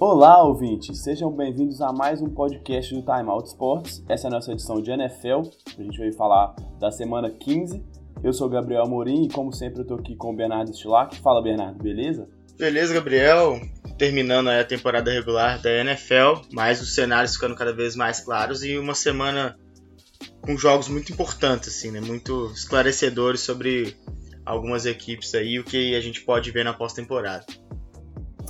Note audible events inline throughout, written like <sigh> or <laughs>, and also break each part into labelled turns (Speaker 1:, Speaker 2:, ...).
Speaker 1: Olá, ouvintes! Sejam bem-vindos a mais um podcast do Time Out Sports. Essa é a nossa edição de NFL. A gente vai falar da semana 15. Eu sou Gabriel Amorim e, como sempre, eu tô aqui com o Bernardo Stilac. Fala, Bernardo, beleza?
Speaker 2: Beleza, Gabriel. Terminando a temporada regular da NFL, mas os cenários ficando cada vez mais claros e uma semana com jogos muito importantes, assim, né? Muito esclarecedores sobre algumas equipes aí, o que a gente pode ver na pós-temporada.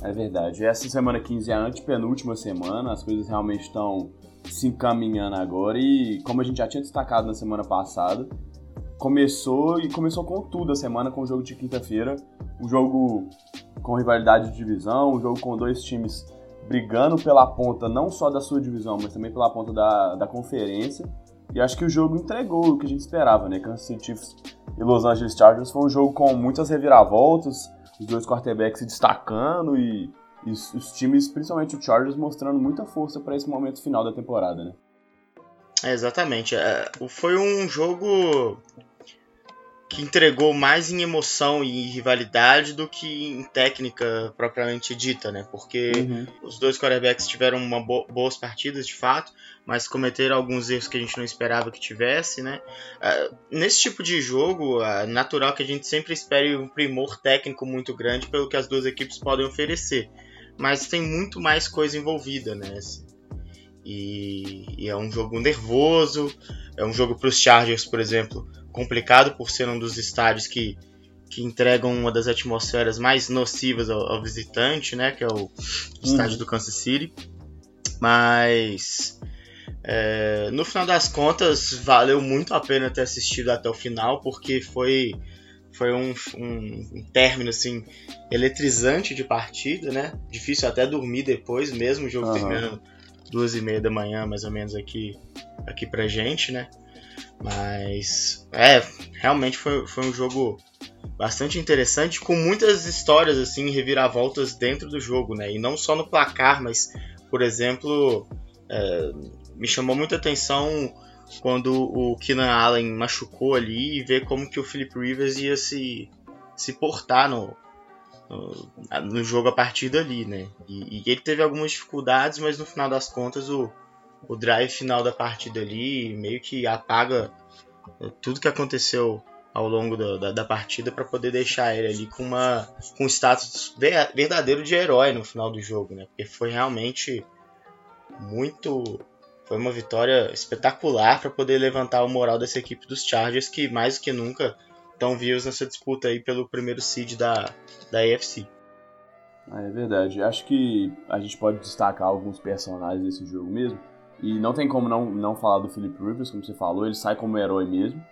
Speaker 1: É verdade. Essa semana 15 é a antepenúltima semana, as coisas realmente estão se encaminhando agora e como a gente já tinha destacado na semana passada, começou e começou com tudo a semana com o jogo de quinta-feira, um jogo com rivalidade de divisão, um jogo com dois times brigando pela ponta não só da sua divisão, mas também pela ponta da, da conferência. E acho que o jogo entregou o que a gente esperava, né? Kansas City Chiefs e Los Angeles Chargers foi um jogo com muitas reviravoltas, os dois quarterbacks se destacando e, e os times, principalmente o Chargers, mostrando muita força para esse momento final da temporada, né?
Speaker 2: É, exatamente. É, foi um jogo que entregou mais em emoção e rivalidade do que em técnica propriamente dita, né? Porque uhum. os dois quarterbacks tiveram uma bo boas partidas, de fato, mas cometeram alguns erros que a gente não esperava que tivesse, né? Uh, nesse tipo de jogo, é uh, natural que a gente sempre espere um primor técnico muito grande pelo que as duas equipes podem oferecer. Mas tem muito mais coisa envolvida, né? E, e é um jogo nervoso, é um jogo para os Chargers, por exemplo, complicado por ser um dos estádios que, que entregam uma das atmosferas mais nocivas ao, ao visitante, né? Que é o estádio uhum. do Kansas City. Mas é, no final das contas, valeu muito a pena ter assistido até o final, porque foi, foi um, um, um término assim, eletrizante de partida, né? Difícil até dormir depois, mesmo o jogo uhum. terminando duas e meia da manhã, mais ou menos, aqui, aqui pra gente, né? Mas é, realmente foi, foi um jogo bastante interessante, com muitas histórias assim, reviravoltas dentro do jogo, né? E não só no placar, mas, por exemplo, é, me chamou muita atenção quando o Keenan Allen machucou ali e ver como que o Philip Rivers ia se, se portar no, no, no jogo a partir dali, né? E, e, ele teve algumas dificuldades, mas no final das contas o, o drive final da partida ali meio que apaga eh, tudo que aconteceu ao longo do, da, da, partida para poder deixar ele ali com uma com status verdadeiro de herói no final do jogo, né? Porque foi realmente muito foi uma vitória espetacular para poder levantar o moral dessa equipe dos Chargers que mais do que nunca estão vivos nessa disputa aí pelo primeiro seed da, da AFC.
Speaker 1: É verdade. Acho que a gente pode destacar alguns personagens desse jogo mesmo. E não tem como não, não falar do Philip Rivers, como você falou, ele sai como herói mesmo.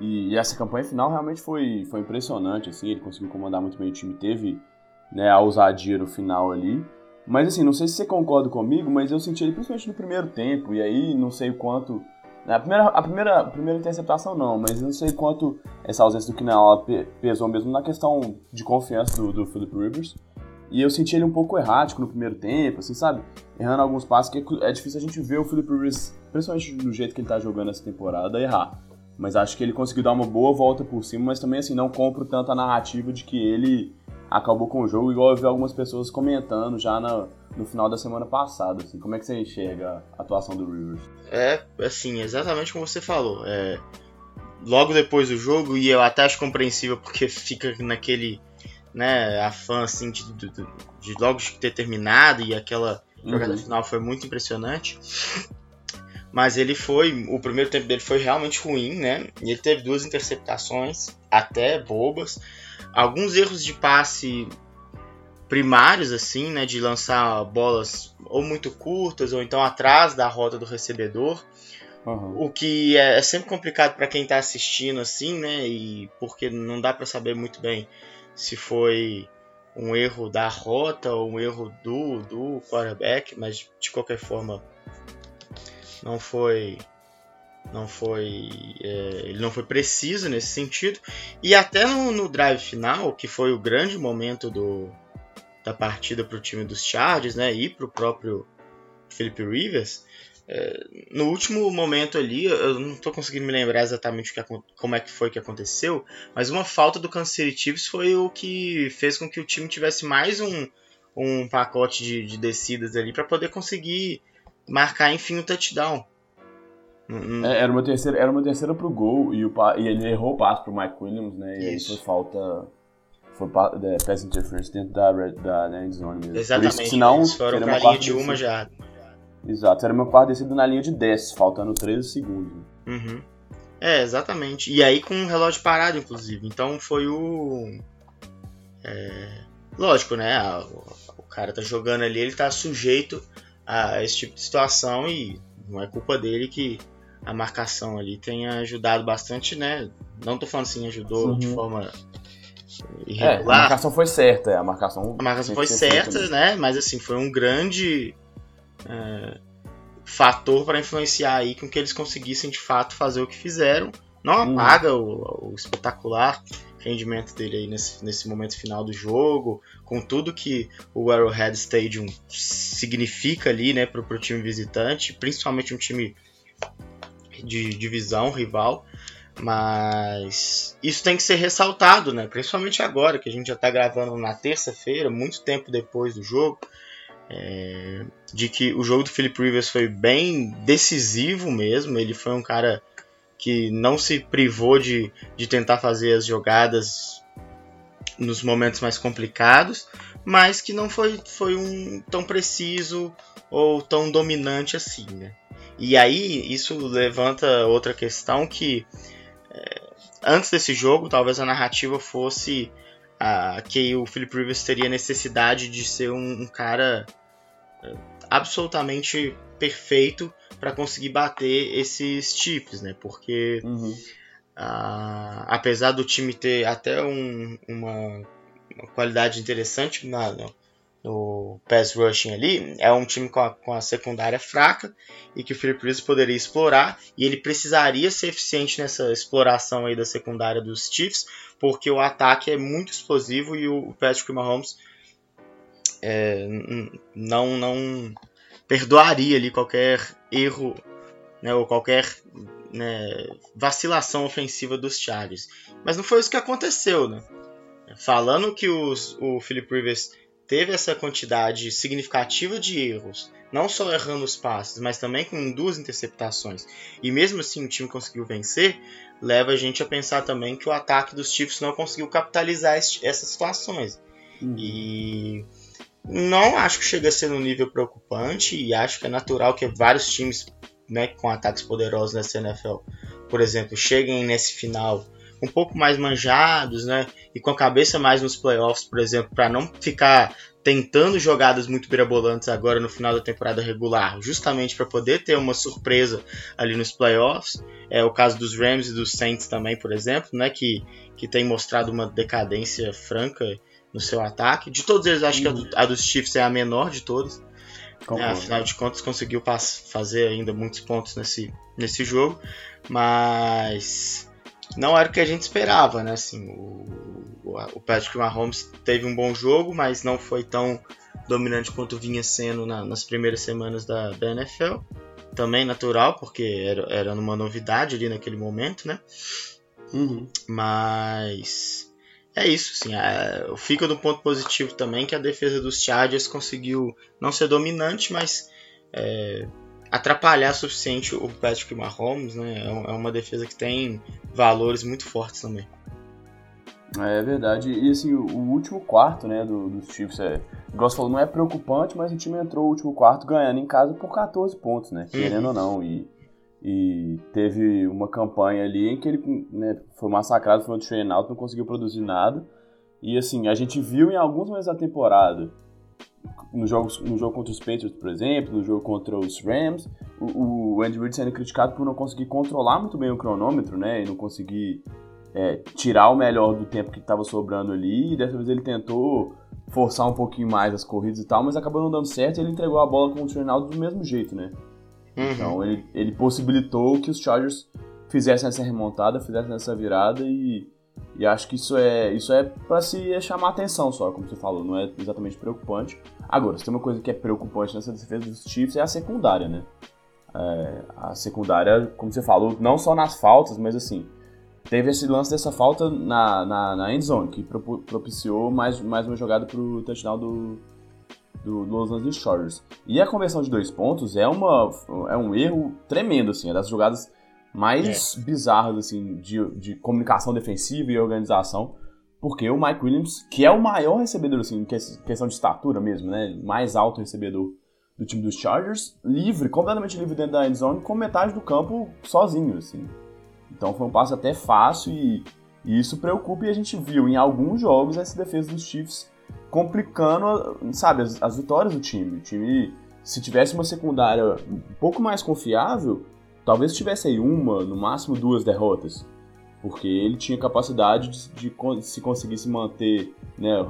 Speaker 1: E, e, essa campanha final realmente foi, foi impressionante, assim, ele conseguiu comandar muito bem o time, teve né, a ousadia no final ali. Mas assim, não sei se você concorda comigo, mas eu senti ele principalmente no primeiro tempo, e aí não sei o quanto. Né, a primeira, a primeira, a primeira interceptação não, mas não sei quanto essa ausência do Kinala pesou mesmo na questão de confiança do, do Philip Rivers. E eu senti ele um pouco errático no primeiro tempo, assim, sabe? Errando alguns passos, que é difícil a gente ver o Philip Rivers, principalmente do jeito que ele tá jogando essa temporada, errar. Mas acho que ele conseguiu dar uma boa volta por cima, mas também, assim, não compro tanto a narrativa de que ele acabou com o jogo, igual eu vi algumas pessoas comentando já no, no final da semana passada, assim. Como é que você enxerga a atuação do Rivers?
Speaker 2: É, assim, exatamente como você falou. É, logo depois do jogo, e eu até acho compreensível porque <laughs> fica naquele né, a fã assim de, de, de logo ter terminado e aquela uhum. jogada final foi muito impressionante. Mas ele foi, o primeiro tempo dele foi realmente ruim, né? E ele teve duas interceptações, até bobas, alguns erros de passe primários assim, né, de lançar bolas ou muito curtas ou então atrás da rota do recebedor. Uhum. O que é, é sempre complicado para quem está assistindo assim, né? E porque não dá para saber muito bem se foi um erro da rota ou um erro do, do quarterback, mas de qualquer forma não foi não foi é, ele não foi preciso nesse sentido. E até no, no, drive final que foi o grande momento do, da partida para o time dos Chargers né e para o próprio Felipe Rivers no último momento ali, eu não estou conseguindo me lembrar exatamente que, como é que foi que aconteceu, mas uma falta do Kansas City Chiefs foi o que fez com que o time tivesse mais um, um pacote de, de descidas ali para poder conseguir marcar enfim o um touchdown.
Speaker 1: É, era uma terceira, era uma terceira pro gol e, o, e ele errou o passo pro Mike Williams, né? E Isso. aí foi falta. Foi é, pass interference dentro da, da, da endzone mesmo.
Speaker 2: Exatamente. Por isso, senão, eles foram pra linha de uma já.
Speaker 1: Exato, era meu quarto descido na linha de 10, faltando 13 segundos.
Speaker 2: Uhum. É, exatamente. E aí com o relógio parado, inclusive. Então foi o. É... Lógico, né? O cara tá jogando ali, ele tá sujeito a esse tipo de situação e não é culpa dele que a marcação ali tenha ajudado bastante, né? Não tô falando assim, ajudou uhum. de forma irregular.
Speaker 1: É, a marcação foi certa, é, a marcação.
Speaker 2: A marcação foi certa, né? Mas assim, foi um grande é, fator para influenciar aí com que eles conseguissem de fato fazer o que fizeram. Não uhum. apaga uhum. o, o, espetacular rendimento dele aí nesse, nesse momento final do jogo, com tudo que o Arrowhead Stadium significa ali, né, pro, pro time visitante, principalmente um time de divisão rival, mas isso tem que ser ressaltado, né? Principalmente agora que a gente já está gravando na terça-feira, muito tempo depois do jogo, é, de que o jogo do Philip Rivers foi bem decisivo mesmo. Ele foi um cara que não se privou de, de tentar fazer as jogadas nos momentos mais complicados, mas que não foi, foi um tão preciso ou tão dominante assim, né? E aí isso levanta outra questão que é, antes desse jogo talvez a narrativa fosse a, que o Philip Rivers teria necessidade de ser um, um cara é, absolutamente perfeito para conseguir bater esses chips, né? Porque uhum. apesar do time ter até um, uma, uma, qualidade interessante na, no pass rushing ali, é um time com a, com a secundária fraca e que o Philip Rivers poderia explorar e ele precisaria ser eficiente nessa exploração aí da secundária dos Chiefs, porque o ataque é muito explosivo e o Patrick Mahomes é, não não perdoaria ali qualquer erro né, ou qualquer né, vacilação ofensiva dos Chargers. Mas não foi isso que aconteceu, né? Falando que os, o Philip Rivers teve essa quantidade significativa de erros, não só errando os passes, mas também com duas interceptações, e mesmo assim o time conseguiu vencer, leva a gente a pensar também que o ataque dos Chiefs não conseguiu capitalizar essas situações. Uhum. E não acho que chega a ser um nível preocupante, e acho que é natural que vários times né, com ataques poderosos nessa NFL, por exemplo, cheguem nesse final um pouco mais manjados, né? E com a cabeça mais nos playoffs, por exemplo, para não ficar tentando jogadas muito mirabolantes agora no final da temporada regular, justamente para poder ter uma surpresa ali nos playoffs. É o caso dos Rams e dos Saints também, por exemplo, né? Que, que tem mostrado uma decadência franca no seu ataque. De todos eles, acho que a, do, a dos Chiefs é a menor de todas. É, afinal de contas, conseguiu fazer ainda muitos pontos nesse, nesse jogo, mas não era o que a gente esperava, né? Assim, o, o Patrick Mahomes teve um bom jogo, mas não foi tão dominante quanto vinha sendo na, nas primeiras semanas da, da, NFL. Também natural, porque era, era uma novidade ali naquele momento, né? Uhum. Mas é isso, assim, é, fica do ponto positivo também que a defesa dos Chargers conseguiu não ser dominante, mas é, atrapalhar o suficiente o Patrick Mahomes, né? É, é uma defesa que tem valores muito fortes também.
Speaker 1: É verdade. E assim, o, último quarto, né, do, dos Chiefs, é, igual você falou, não é preocupante, mas o time entrou o último quarto ganhando em casa por 14 pontos, né? Querendo ou não. E, e teve uma campanha ali em que ele né, foi massacrado, foi um train out, não conseguiu produzir nada. E assim, a gente viu em alguns meses da temporada no jogo, no jogo contra os Patriots, por exemplo, no jogo contra os Rams, o, o Andy Reid sendo criticado por não conseguir controlar muito bem o cronômetro, né? E não conseguir é, tirar o melhor do tempo que estava sobrando ali. E dessa vez ele tentou forçar um pouquinho mais as corridas e tal, mas acabou não dando certo e ele entregou a bola com o turnout do mesmo jeito, né? Uhum. Então ele, ele possibilitou que os Chargers fizessem essa remontada, fizessem essa virada e e acho que isso é isso é para se chamar atenção só, como você falou, não é exatamente preocupante. Agora, se tem uma coisa que é preocupante nessa defesa dos Chiefs é a secundária, né? É, a secundária, como você falou, não só nas faltas, mas assim, teve esse lance dessa falta na, na, na end zone, que propiciou mais, mais uma jogada pro touchdown do, do Los Angeles Chargers. E a conversão de dois pontos é, uma, é um erro tremendo, assim, é das jogadas mais é. bizarras, assim, de, de comunicação defensiva e organização, porque o Mike Williams, que é o maior recebedor, assim, questão de estatura mesmo, né, mais alto recebedor do time dos Chargers, livre, completamente livre dentro da endzone, com metade do campo sozinho, assim. Então foi um passe até fácil e, e isso preocupa e a gente viu em alguns jogos essa defesa dos Chiefs complicando, sabe, as, as vitórias do time. O time, se tivesse uma secundária um pouco mais confiável, talvez tivesse aí uma, no máximo duas derrotas. Porque ele tinha capacidade de, de, se conseguisse manter né,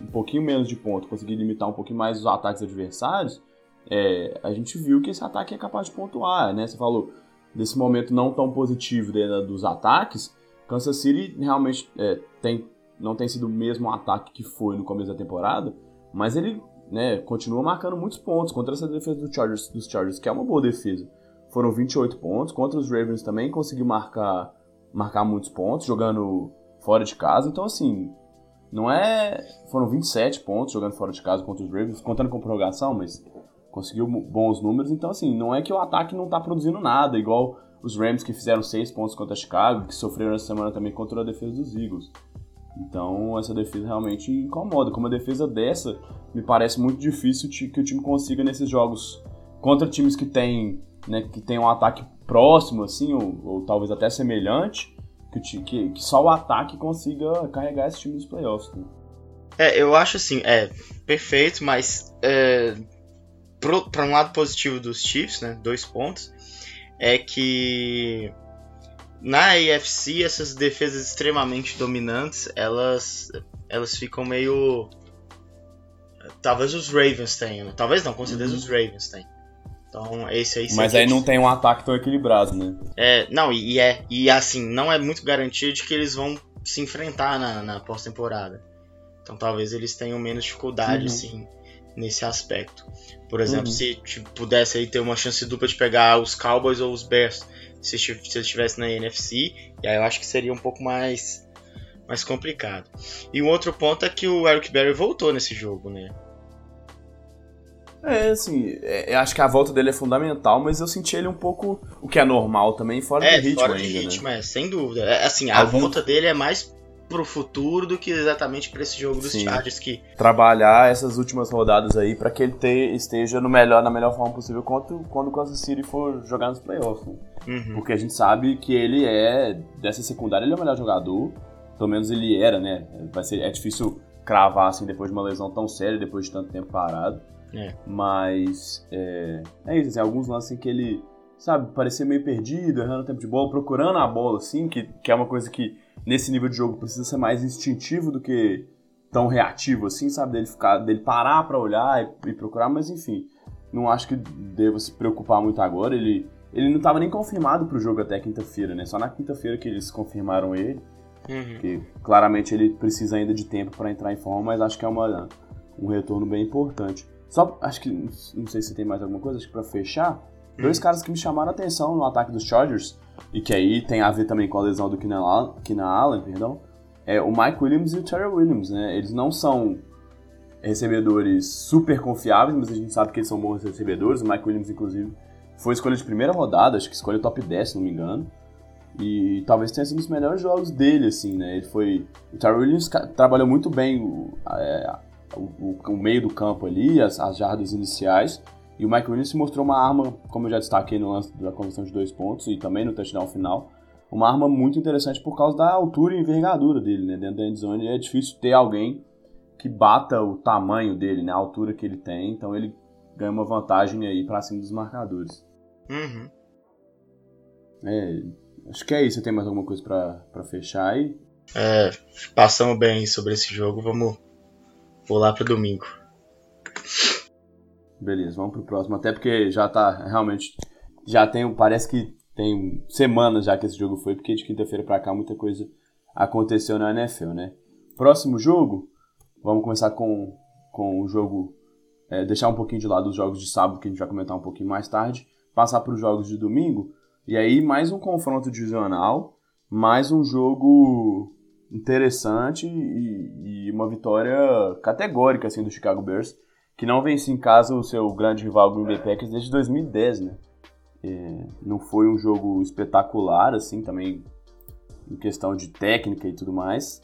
Speaker 1: um pouquinho menos de ponto, conseguir limitar um pouquinho mais os ataques adversários, é, a gente viu que esse ataque é capaz de pontuar, né? Você falou desse momento não tão positivo dos ataques, Kansas City realmente é, tem, não tem sido o mesmo ataque que foi no começo da temporada, mas ele né, continua marcando muitos pontos contra essa defesa do Chargers, dos Chargers, que é uma boa defesa. Foram 28 pontos, contra os Ravens também conseguiu marcar, marcar muitos pontos, jogando fora de casa, então assim, não é. Foram 27 pontos jogando fora de casa contra os Ravens, contando com prorrogação, mas conseguiu bons números. Então, assim, não é que o ataque não tá produzindo nada, igual os Rams que fizeram seis pontos contra Chicago, que sofreram essa semana também contra a defesa dos Eagles. Então, essa defesa realmente incomoda. Com uma defesa dessa, me parece muito difícil que o time consiga nesses jogos contra times que têm né, que tem um ataque próximo, assim, ou, ou talvez até semelhante, que, que, que, só o ataque consiga carregar esse time nos playoffs. Né?
Speaker 2: É, eu acho assim, é perfeito, mas é, para um lado positivo dos Chiefs, né, dois pontos, é que na AFC essas defesas extremamente dominantes, elas elas ficam meio talvez os Ravens tenham, talvez não, com certeza uhum. os Ravens têm. Então, esse aí
Speaker 1: Mas aí não tem um ataque tão equilibrado, né?
Speaker 2: É, não, e é, e assim, não é muito garantido de que eles vão se enfrentar na, na pós-temporada. Então talvez eles tenham menos dificuldade, uhum. assim, nesse aspecto. Por exemplo, uhum. se tipo, pudesse aí ter uma chance dupla de pegar os Cowboys ou os Bears, se, se eles estivessem na NFC, e aí eu acho que seria um pouco mais, mais complicado. E um outro ponto é que o Eric Berry voltou nesse jogo, né?
Speaker 1: É, assim, é, acho que a volta dele é fundamental, mas eu senti ele um pouco, o que é normal também, fora
Speaker 2: é,
Speaker 1: do ritmo
Speaker 2: fora
Speaker 1: ainda,
Speaker 2: de ritmo, né? é, sem dúvida. É, assim, a Algum... volta dele é mais pro futuro do que exatamente para esse jogo dos Sim. Chargers que
Speaker 1: trabalhar essas últimas rodadas aí para que ele te, esteja no melhor na melhor forma possível quando quando o Kansas City for jogar nos playoffs. Né? Uhum. Porque a gente sabe que ele é dessa secundária ele é o melhor jogador, pelo menos ele era, né? Vai ser é difícil cravar assim depois de uma lesão tão séria, depois de tanto tempo parado. É. Mas é, é isso, assim, alguns lances em que ele, sabe, parecia meio perdido, errando o tempo de bola, procurando a bola, assim, que, que é uma coisa que nesse nível de jogo precisa ser mais instintivo do que tão reativo assim, sabe? Dele ficar, dele parar para olhar e, e, procurar, mas enfim, não acho que deva se preocupar muito agora. Ele, ele não estava nem confirmado para o jogo até quinta-feira, né? Só na quinta-feira que eles confirmaram ele. Uhum. Que claramente ele precisa ainda de tempo para entrar em forma, mas acho que é uma, um retorno bem importante. Só acho que não sei se tem mais alguma coisa, acho que para fechar, dois caras que me chamaram a atenção no ataque dos Chargers e que aí tem a ver também com a lesão do Keenan Allen, Keenan Allen perdão, é o Mike Williams e o Terry Williams, né? Eles não são recebedores super confiáveis, mas a gente sabe que eles são bons recebedores. O Mike Williams, inclusive, foi escolha de primeira rodada, acho que escolha top 10, se não me engano. E talvez tenha sido um dos melhores jogos dele, assim, né? Ele foi. O Terry Williams trabalhou muito bem o, é, o, o, meio do campo ali, as, as jardas iniciais. E o Mike Williams mostrou uma arma, como eu já destaquei no lance da conversão de dois pontos e também no touchdown final, uma arma muito interessante por causa da altura e envergadura dele, né? Dentro da endzone é difícil ter alguém que bata o tamanho dele, né? A altura que ele tem, então ele ganha uma vantagem aí para cima dos marcadores.
Speaker 2: Uhum.
Speaker 1: É, acho que é isso. Você tem mais alguma coisa para fechar aí?
Speaker 2: É, passamos bem sobre esse jogo, vamos pular para domingo.
Speaker 1: Beleza, vamos pro próximo. Até porque já tá realmente. Já tem. Parece que tem semanas já que esse jogo foi, porque de quinta-feira pra cá muita coisa aconteceu na NFL, né? Próximo jogo, vamos começar com, com o jogo. É, deixar um pouquinho de lado os jogos de sábado, que a gente vai comentar um pouquinho mais tarde. Passar para os jogos de domingo. E aí, mais um confronto divisional. Mais um jogo interessante e, e uma vitória categórica assim, do Chicago Bears que não vence em casa o seu grande rival Green Bay Packers desde 2010, né? É, não foi um jogo espetacular, assim, também em questão de técnica e tudo mais,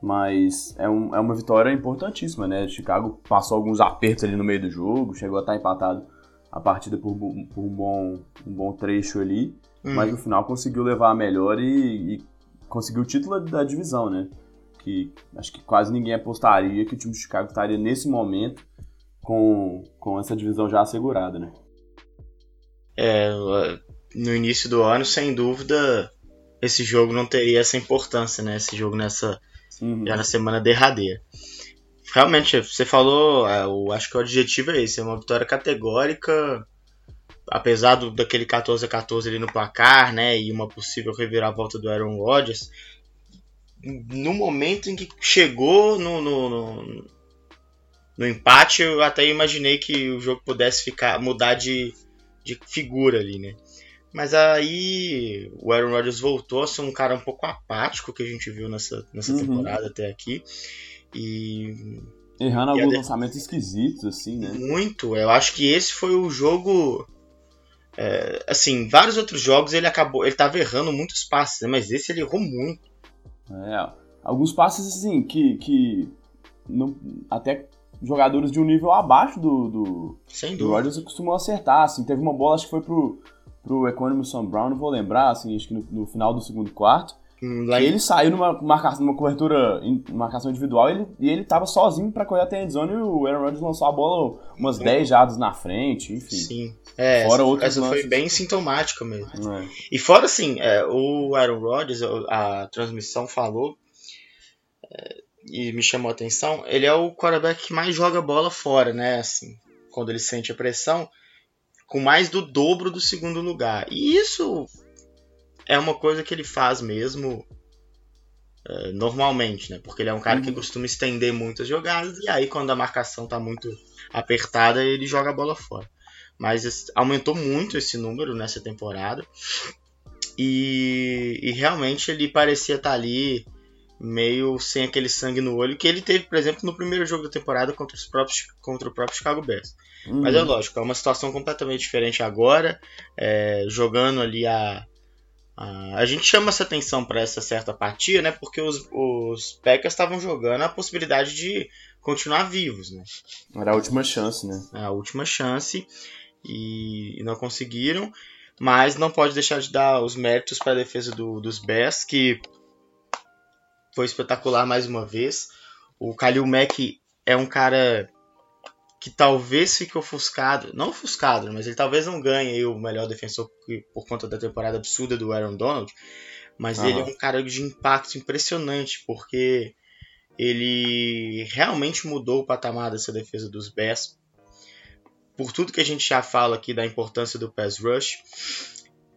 Speaker 1: mas é, um, é uma vitória importantíssima, né? Chicago passou alguns apertos ali no meio do jogo, chegou a estar empatado a partida por, por um, bom, um bom trecho ali, hum. mas no final conseguiu levar a melhor e, e conseguiu o título da divisão, né? Que acho que quase ninguém apostaria que o time de Chicago estaria nesse momento com, com essa divisão já assegurada, né?
Speaker 2: É, no início do ano, sem dúvida, esse jogo não teria essa importância, né? Esse jogo nessa uhum. já na semana derradeira. Realmente, você falou, é, eu acho que o objetivo é esse, é uma vitória categórica, apesar do, daquele 14 a 14 ali no placar, né? E uma possível reviravolta do Aaron Rodgers. No momento em que chegou no, no, no no empate, eu até imaginei que o jogo pudesse ficar mudar de, de figura ali, né? Mas aí o Aaron Rodgers voltou a ser um cara um pouco apático que a gente viu nessa, nessa uhum. temporada até aqui. E.
Speaker 1: Errando alguns lançamentos esquisitos, assim, né?
Speaker 2: Muito. Eu acho que esse foi o jogo. É, assim, vários outros jogos ele acabou. Ele tava errando muitos passes, né? Mas esse ele errou muito.
Speaker 1: É. Alguns passes, assim, que. que não, até jogadores de um nível abaixo do, do,
Speaker 2: Sem
Speaker 1: do Rodgers costumam acertar, assim, teve uma bola, acho que foi pro, pro Economison Brown, não vou lembrar, assim, acho que no, no final do segundo quarto, hum, que ele saiu numa, marcação, numa cobertura, em marcação individual, ele, e ele tava sozinho para correr até a endzone e o Aaron Rodgers lançou a bola umas 10 jardas na frente, enfim.
Speaker 2: Sim. É, fora essa, essa foi bem sintomática mesmo. É. E fora, assim, é, o Aaron Rodgers, a transmissão falou, é, e me chamou a atenção, ele é o quarterback que mais joga bola fora, né? Assim, quando ele sente a pressão, com mais do dobro do segundo lugar. E isso é uma coisa que ele faz mesmo é, normalmente, né? Porque ele é um cara que uhum. costuma estender muitas jogadas e aí quando a marcação tá muito apertada, ele joga a bola fora. Mas aumentou muito esse número nessa temporada. E, e realmente ele parecia estar tá ali meio sem aquele sangue no olho que ele teve, por exemplo, no primeiro jogo da temporada contra, os próprios, contra o próprio Chicago Bears. Uhum. Mas é lógico, é uma situação completamente diferente agora, é, jogando ali a, a, a. gente chama essa atenção para essa certa partida, né? Porque os, os Packers estavam jogando a possibilidade de continuar vivos, né?
Speaker 1: Era a última chance, né?
Speaker 2: É a última chance e, e não conseguiram. Mas não pode deixar de dar os méritos para a defesa do, dos Bears, que foi espetacular mais uma vez. O Kalil Mack é um cara que talvez fique ofuscado, não ofuscado, mas ele talvez não ganhe o melhor defensor por conta da temporada absurda do Aaron Donald, mas ele é um cara de impacto impressionante, porque ele realmente mudou o patamar dessa defesa dos Bears. Por tudo que a gente já fala aqui da importância do pass rush,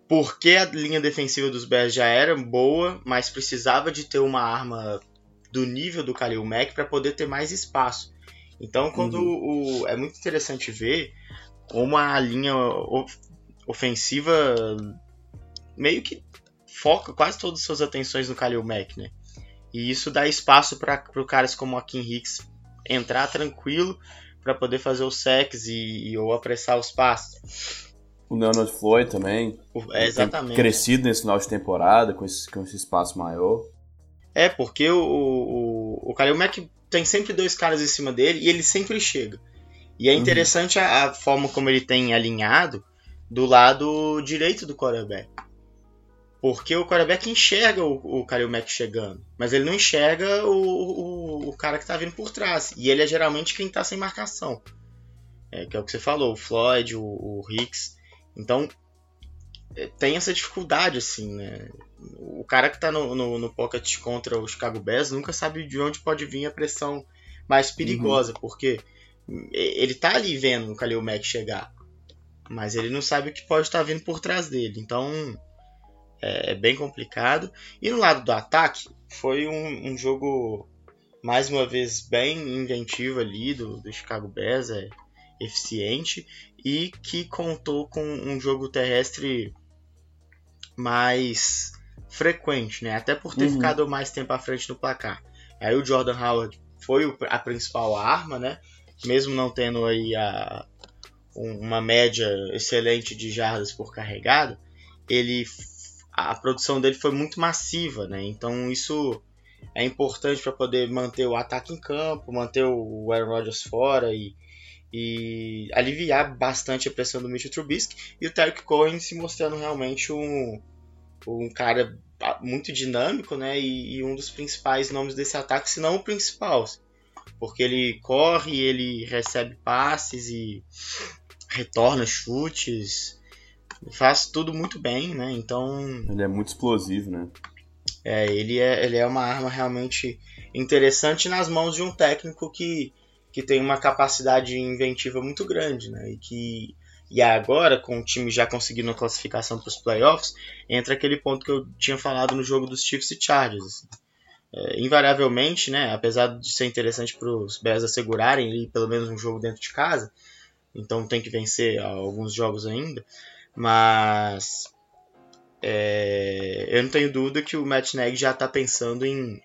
Speaker 2: porque a linha defensiva dos Bears já era boa, mas precisava de ter uma arma do nível do Khalil Mack para poder ter mais espaço. Então, quando uhum. o, é muito interessante ver como a linha ofensiva meio que foca quase todas as suas atenções no Khalil Mack, né? E isso dá espaço para caras como a Kim Hicks entrar tranquilo para poder fazer os sacks e, e ou apressar os passos.
Speaker 1: O Leonard Floyd também.
Speaker 2: É, exatamente.
Speaker 1: crescido nesse final de temporada, com esse, com esse espaço maior.
Speaker 2: É, porque o, o, o Kalil Mack tem sempre dois caras em cima dele e ele sempre chega. E é uhum. interessante uhum. a, a, forma como ele tem alinhado do lado direito do quarterback. Porque o quarterback enxerga o, o Kalil Mack chegando, mas ele não enxerga o, o, o cara que está vindo por trás. E ele é geralmente quem está sem marcação. É, que é o que você falou, o Floyd, o, o Hicks. Então, tem essa dificuldade, assim, né? O cara que tá no, no, no, pocket contra o Chicago Bears nunca sabe de onde pode vir a pressão mais perigosa, uhum. porque ele tá ali vendo o Khalil Mack chegar, mas ele não sabe o que pode estar tá vindo por trás dele. Então, é, é, bem complicado. E no lado do ataque, foi um, um jogo, mais uma vez, bem inventivo ali do, do Chicago Bears, é eficiente e que contou com um jogo terrestre mais frequente, né? Até por ter uhum. ficado mais tempo à frente no placar. Aí o Jordan Howard foi a principal arma, né? mesmo não tendo aí a, uma média excelente de jardas por carregado, ele a produção dele foi muito massiva, né? Então isso é importante para poder manter o ataque em campo, manter o Aaron Rodgers fora e, e aliviar bastante a pressão do Mitchell Trubisky e o Tarek Cohen se mostrando realmente um, um cara muito dinâmico, né? E, e, um dos principais nomes desse ataque, se não o principal, porque ele corre, ele recebe passes e retorna chutes, faz tudo muito bem, né? Então
Speaker 1: ele é muito explosivo, né?
Speaker 2: É, ele é, ele é uma arma realmente interessante nas mãos de um técnico que, que tem uma capacidade inventiva muito grande, né? E que e agora, com o time já conseguindo a classificação para os playoffs, entra aquele ponto que eu tinha falado no jogo dos Chiefs e Chargers. Assim. É, invariavelmente, né, apesar de ser interessante para os Bears assegurarem ali, pelo menos um jogo dentro de casa, então tem que vencer alguns jogos ainda, mas é, eu não tenho dúvida que o Matt Nagy já está pensando em,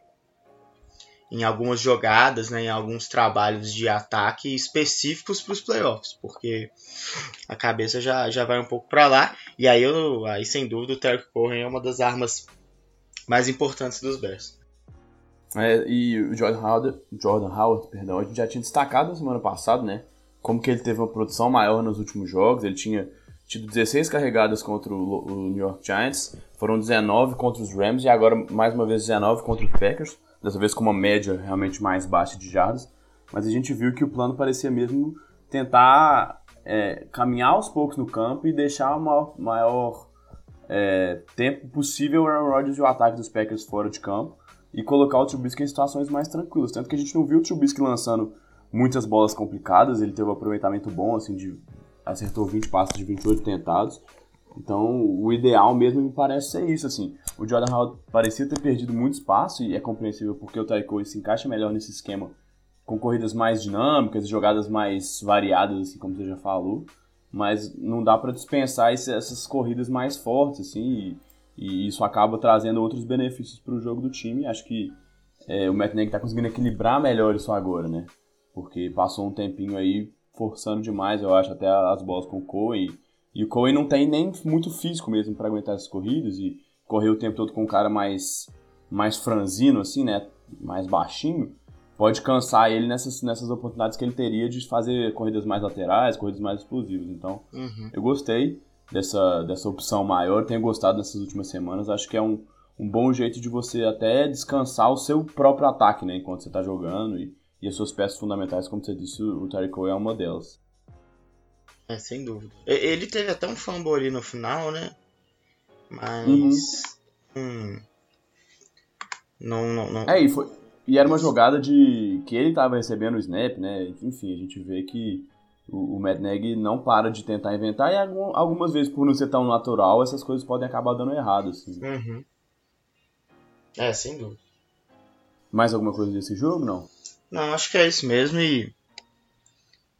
Speaker 2: em algumas jogadas, né, em alguns trabalhos de ataque específicos para os playoffs, porque a cabeça já, já vai um pouco para lá. E aí, eu, aí, sem dúvida, o Terry Cohen é uma das armas mais importantes dos Bears.
Speaker 1: É, e o Jordan Howard, Jordan Howard, perdão, a gente já tinha destacado na semana passada, né? Como que ele teve uma produção maior nos últimos jogos. Ele tinha tido 16 carregadas contra o, o, New York Giants, foram 19 contra os Rams e agora mais uma vez 19 contra os Packers, dessa vez com uma média realmente mais baixa de jardas. Mas a gente viu que o plano parecia mesmo tentar é, caminhar aos poucos no campo e deixar o maior, maior é, tempo possível o Aaron Rodgers e o ataque dos Packers fora de campo e colocar o Trubisky em situações mais tranquilas. Tanto que a gente não viu o Trubisky lançando muitas bolas complicadas, ele teve um aproveitamento bom, assim, de acertou 20 passes de 28 tentados. Então, o ideal mesmo me parece ser isso, assim. O Jordan Howard parecia ter perdido muito espaço e é compreensível porque o Taiko se encaixa melhor nesse esquema com corridas mais dinâmicas, jogadas mais variadas, assim como você já falou. Mas não dá para dispensar esse, essas corridas mais fortes, assim, e, e isso acaba trazendo outros benefícios para o jogo do time. Acho que é, o Matt está conseguindo equilibrar melhor isso agora, né? Porque passou um tempinho aí forçando demais, eu acho, até as bolas com o Cohen. E o Cohen não tem nem muito físico mesmo para aguentar essas corridas e correr o tempo todo com um cara mais, mais franzino, assim, né? Mais baixinho. Pode cansar ele nessas, nessas oportunidades que ele teria de fazer corridas mais laterais, corridas mais explosivas. Então, uhum. eu gostei dessa, dessa opção maior, tenho gostado nessas últimas semanas. Acho que é um, um bom jeito de você até descansar o seu próprio ataque, né? Enquanto você está jogando e e as suas peças fundamentais, como você disse, o Hill é uma delas.
Speaker 2: É, sem dúvida. Ele teve até um fumble ali no final, né? Mas. Uhum. Hum, não, não, não.
Speaker 1: É, e, foi, e era uma jogada de que ele estava recebendo o snap, né? Enfim, a gente vê que o, o Matt Nagy não para de tentar inventar e algumas vezes, por não ser tão natural, essas coisas podem acabar dando errado. Assim.
Speaker 2: Uhum. É, sem dúvida.
Speaker 1: Mais alguma coisa desse jogo, não?
Speaker 2: Não, acho que é isso mesmo e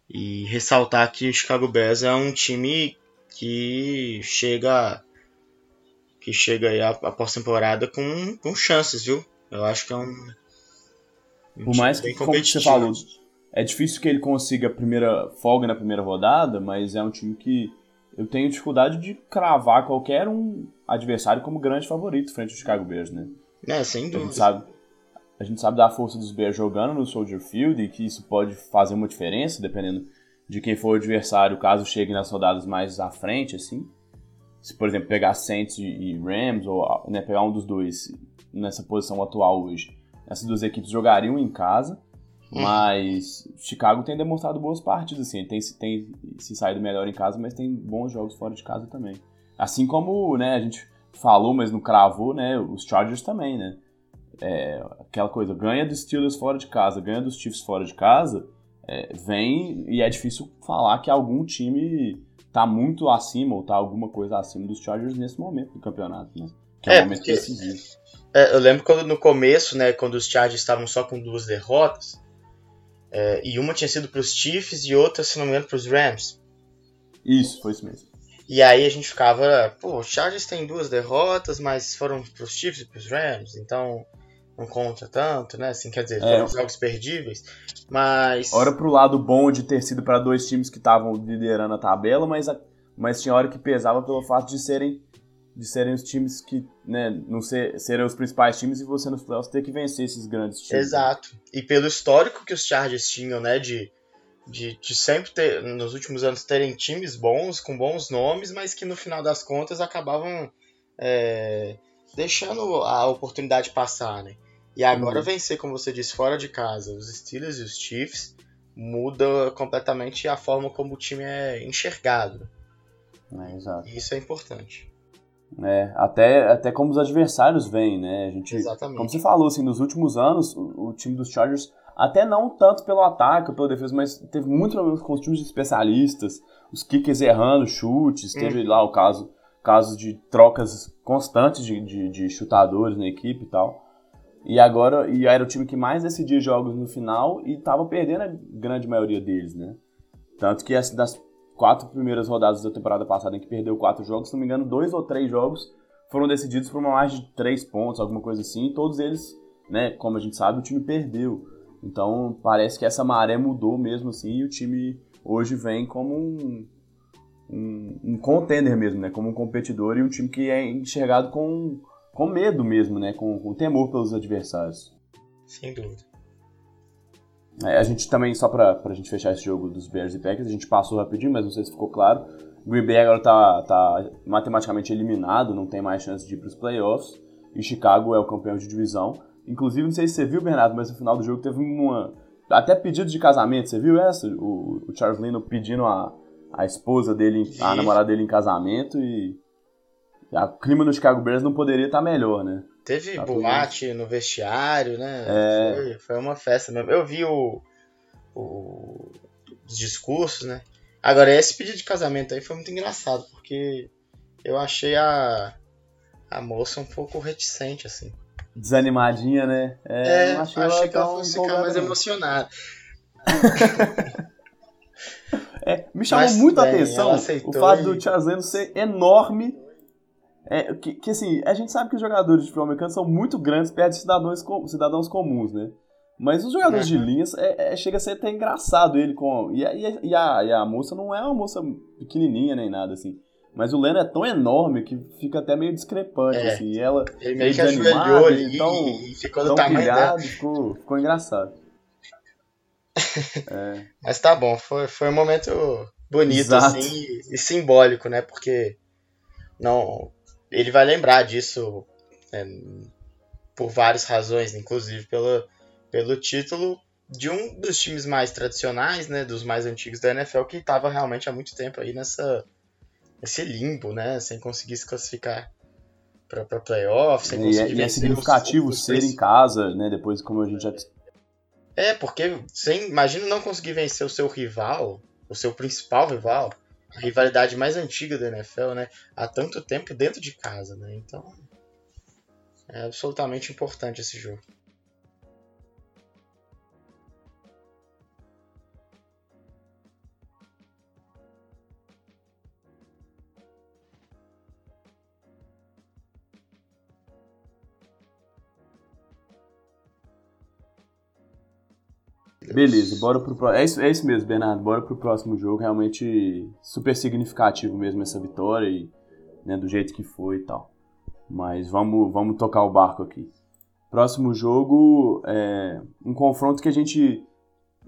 Speaker 2: e ressaltar que o Chicago Bears é um time que chega que chega aí a, a pós-temporada com, com chances, viu? Eu acho que é um,
Speaker 1: um Por mais que, como você falou, é difícil que ele consiga a primeira folga na primeira rodada, mas é um time que eu tenho dificuldade de cravar qualquer um adversário como grande favorito frente ao Chicago Bears, né?
Speaker 2: É, sem dúvida.
Speaker 1: A gente sabe, a gente sabe da força dos Bears jogando no Soldier Field e que isso pode fazer uma diferença dependendo de quem for o adversário, caso chegue nas rodadas mais à frente, assim. Se, por exemplo, pegar Saints e Rams, ou né, pegar um dos dois nessa posição atual hoje, essas duas equipes jogariam em casa, hum. mas Chicago tem demonstrado boas partidas, assim, tem, tem se saído melhor em casa, mas tem bons jogos fora de casa também. Assim como, né, a gente falou, mas não cravou, né, os Chargers também, né é, aquela coisa, ganha dos Steelers fora de casa, ganha dos Chiefs fora de casa, é, vem e é difícil falar que algum time tá muito acima ou tá alguma coisa acima dos Chargers nesse momento do campeonato, né?
Speaker 2: Que é, é um momento porque, decisivo. É, eu lembro quando no começo, né, quando os Chargers estavam só com duas derrotas, é, e uma tinha sido para os Chiefs e outra, se não me engano, para os Rams.
Speaker 1: Isso, foi isso mesmo.
Speaker 2: E aí a gente ficava, pô, os Chargers têm duas derrotas, mas foram para os Chiefs e para os Rams, então não conta tanto, né? Assim, quer dizer, é. foram jogos perdíveis. Mas.
Speaker 1: Hora pro lado bom de ter sido para dois times que estavam liderando a tabela, mas, a, mas tinha hora que pesava pelo fato de serem de serem os times que, né, não ser, serem os principais times e você nos playoffs ter que vencer esses grandes times.
Speaker 2: Exato. E pelo histórico que os Chargers tinham, né, de, de, de sempre ter, nos últimos anos, terem times bons, com bons nomes, mas que no final das contas acabavam é, deixando a oportunidade passar, né? E agora uhum. vencer, como você disse, fora de casa, os Steelers e os Chiefs, muda completamente a forma como o time é enxergado.
Speaker 1: É, exato.
Speaker 2: E isso é importante.
Speaker 1: É, até, até como os adversários vêm, né? A gente,
Speaker 2: Exatamente.
Speaker 1: Como você falou, assim, nos últimos anos, o, o, time dos Chargers, até não tanto pelo ataque ou pela defesa, mas teve muito problemas com os times de especialistas, os kickers errando chutes, teve uhum. lá o caso casos de trocas constantes de, de, de chutadores na equipe e tal. E agora, e era o time que mais decidia jogos no final e estava perdendo a grande maioria deles, né? Tanto que das quatro primeiras rodadas da temporada passada em que perdeu quatro jogos, se não me engano, dois ou três jogos foram decididos por uma margem de três pontos, alguma coisa assim, e todos eles, né, como a gente sabe, o time perdeu. Então parece que essa maré mudou mesmo assim e o time hoje vem como um, um, um contender mesmo, né, como um competidor e um time que é enxergado com, com medo mesmo, né, com, com temor pelos adversários.
Speaker 2: Sem dúvida.
Speaker 1: É, a gente também, só pra, pra gente fechar esse jogo dos Bears e Packers, a gente passou rapidinho, mas não sei se ficou claro. Green Bay agora tá, tá matematicamente eliminado, não tem mais chance de ir pros playoffs. E Chicago é o campeão de divisão. Inclusive, não sei se você viu, Bernardo, mas no final do jogo teve uma. Até pedido de casamento, você viu essa? O, o Charles Lino pedindo a, a esposa dele, a namorada dele em casamento e. O clima no Chicago Bears não poderia estar melhor, né?
Speaker 2: Teve tá boate no vestiário, né?
Speaker 1: É...
Speaker 2: Foi, foi, uma festa mesmo. Eu vi o, o, os discursos, né? Agora, esse pedido de casamento aí foi muito engraçado, porque eu achei a, a moça um pouco reticente, assim.
Speaker 1: Desanimadinha, né?
Speaker 2: É, é achei, achei que ela fosse ficar mais emocionada. <laughs>
Speaker 1: é, me chamou Mas, muito a atenção o fato e... do Leno ser enorme é, que, que, assim, a gente sabe que os jogadores de futebol americano são muito grandes perto de cidadãos, cidadãos comuns, né? Mas os jogadores de linhas é, é, chega a ser até engraçado ele com. E a, e, a, e a moça não é uma moça pequenininha nem nada, assim. Mas o Leno é tão enorme que fica até meio discrepante, é. assim. E ela
Speaker 2: ele meio que ajoelhou ali então, e ficou do tamanho pilhado,
Speaker 1: ficou, ficou engraçado.
Speaker 2: é. <laughs> Mas tá bom, foi, foi um momento bonito, Exato. assim, e, e simbólico, né? Porque não ele vai lembrar disso é, por várias razões, inclusive pelo, pelo título de um dos times mais tradicionais, né, dos mais antigos da NFL, que estava realmente há muito tempo aí nessa nesse limbo, né, sem conseguir se classificar para playoff, sem conseguir
Speaker 1: e é, e é significativo ser em casa, né, depois como a gente já
Speaker 2: é porque sem imagina não conseguir vencer o seu rival, o seu principal rival, a rivalidade mais antiga da NFL, né? Há tanto tempo dentro de casa, né? Então é absolutamente importante esse jogo.
Speaker 1: Beleza, bora pro próximo. É isso, é isso mesmo, Bernardo. Bora pro próximo jogo. Realmente super significativo mesmo essa vitória e né, do jeito que foi e tal. Mas vamos, vamos tocar o barco aqui. Próximo jogo é um confronto que a gente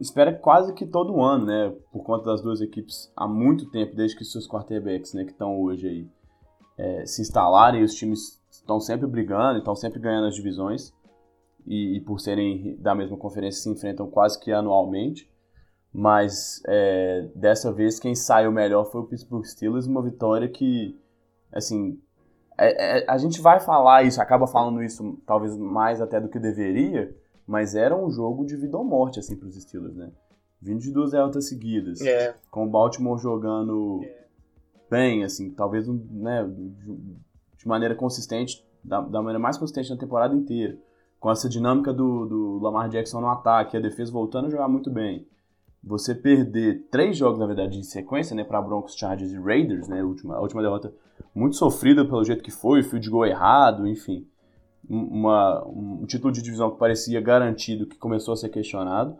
Speaker 1: espera quase que todo ano, né? Por conta das duas equipes há muito tempo, desde que seus quarterbacks, né, que estão hoje aí, é, se instalarem, os times estão sempre brigando, estão sempre ganhando as divisões e, e, por serem da mesma conferência se enfrentam quase que anualmente. Mas é, dessa vez quem saiu melhor foi o Pittsburgh Steelers, uma vitória que, assim, é, é, a gente vai falar isso, acaba falando isso talvez mais até do que deveria, mas era um jogo de vida ou morte assim para os Steelers, né? Vindo de duas derrotas seguidas,
Speaker 2: é.
Speaker 1: com o Baltimore jogando bem, assim, talvez né, de maneira consistente, da, da maneira mais consistente na temporada inteira com essa dinâmica do, do Lamar Jackson no ataque, a defesa voltando a jogar muito bem. Você perder três jogos, na verdade, em sequência, né, para Broncos, Chargers e Raiders, né, a última, a última derrota muito sofrida pelo jeito que foi, o fio de gol errado, enfim. uma, um título de divisão que parecia garantido, que começou a ser questionado,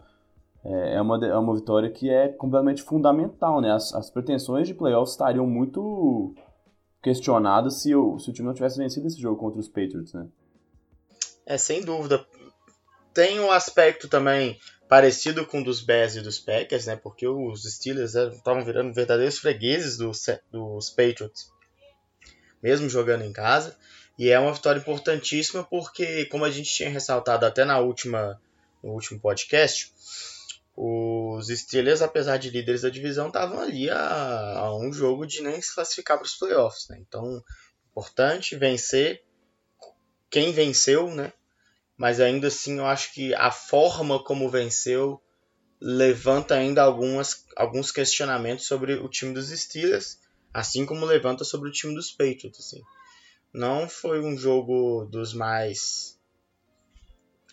Speaker 1: é, é uma, é uma vitória que é completamente fundamental, né? As, as pretensões de playoffs estariam muito questionadas se o, se o time não tivesse vencido esse jogo contra os Patriots, né?
Speaker 2: É, sem dúvida. Tem um aspecto também parecido com o dos Bears e dos Packers, né? Porque os Steelers estavam virando verdadeiros fregueses dos, dos Patriots, mesmo jogando em casa. E é uma vitória importantíssima porque, como a gente tinha ressaltado até na última, no último podcast, os Steelers, apesar de líderes da divisão, estavam ali a, a, um jogo de nem se classificar para os playoffs. Né? Então, importante vencer quem venceu, né? Mas ainda assim, eu acho que a forma como venceu levanta ainda algumas, alguns questionamentos sobre o time dos Steelers, assim como levanta sobre o time dos Patriots. Assim. Não foi um jogo dos mais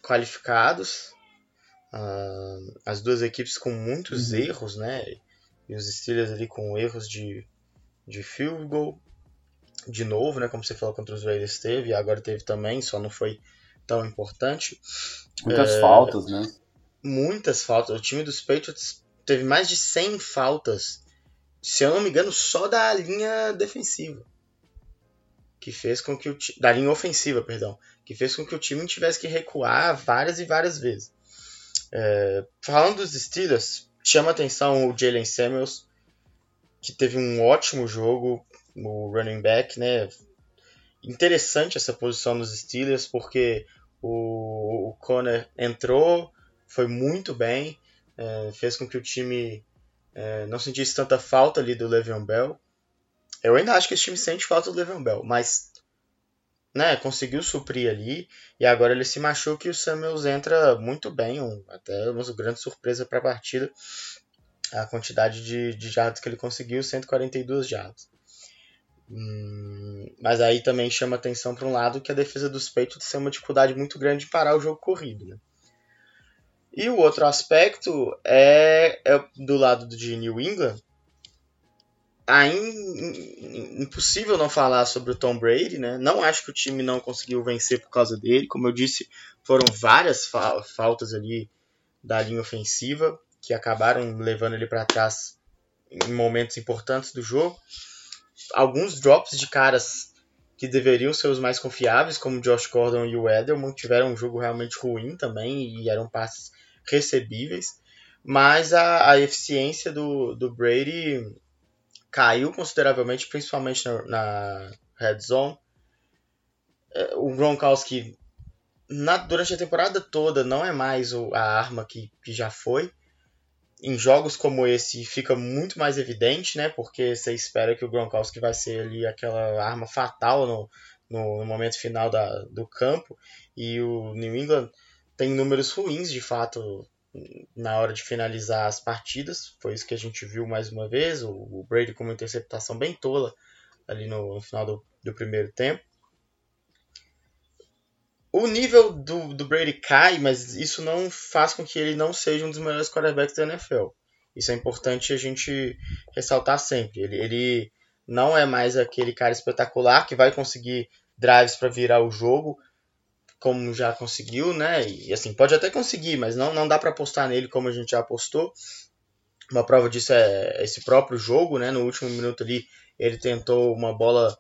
Speaker 2: qualificados. Uh, as duas equipes com muitos uhum. erros, né? E os Steelers ali com erros de, de field goal. De novo, né? Como você falou contra os Raiders teve, e agora teve também, só não foi tão importante.
Speaker 1: Muitas é, faltas, né?
Speaker 2: Muitas faltas. O time dos Patriots teve mais de 100 faltas, se eu não me engano, só da linha defensiva que fez com que o da linha ofensiva, perdão, que fez com que o time tivesse que recuar várias e várias vezes. É, falando dos Steelers, chama atenção o Jalen Samuels, que teve um ótimo jogo, o running back, né? Interessante essa posição dos Steelers, porque o, o Conner entrou, foi muito bem, é, fez com que o time é, não sentisse tanta falta ali do Le'Veon Bell. Eu ainda acho que esse time sente falta do Le'Veon Bell, mas né, conseguiu suprir ali e agora ele se machuca e o Samuels entra muito bem, um, até uma grande surpresa para a partida. A quantidade de, de jardas que ele conseguiu, 142 jardas. Hum, mas aí também chama atenção para um lado que a defesa dos Patriots tem uma dificuldade muito grande de parar o jogo corrido. Né? E o outro aspecto é, é do lado de New England, ainda impossível não falar sobre o Tom Brady, né? Não acho que o time não conseguiu vencer por causa dele. Como eu disse, foram várias fa faltas ali da linha ofensiva que acabaram levando ele para trás em momentos importantes do jogo. Alguns drops de caras que deveriam ser os mais confiáveis, como Josh Gordon e o Edelman, tiveram um jogo realmente ruim também e eram passes recebíveis. Mas a, a eficiência do, do Brady caiu consideravelmente, principalmente na, na red zone. É, o Gronkowski na, durante a temporada toda não é mais o, a arma que, que já foi. Em jogos como esse fica muito mais evidente, né? Porque você espera que o Gronkowski vai ser ali aquela arma fatal no, no, no momento final da, do campo. E o New England tem números ruins, de fato, na hora de finalizar as partidas. Foi isso que a gente viu mais uma vez. O, Brady com uma interceptação bem tola ali no, no final do, do, primeiro tempo. O nível do, do, Brady cai, mas isso não faz com que ele não seja um dos melhores quarterbacks da NFL. Isso é importante a gente ressaltar sempre. Ele, ele não é mais aquele cara espetacular que vai conseguir drives para virar o jogo, como já conseguiu, né? E assim, pode até conseguir, mas não, não dá para apostar nele como a gente já apostou. Uma prova disso é esse próprio jogo, né? No último minuto ali, ele tentou uma bola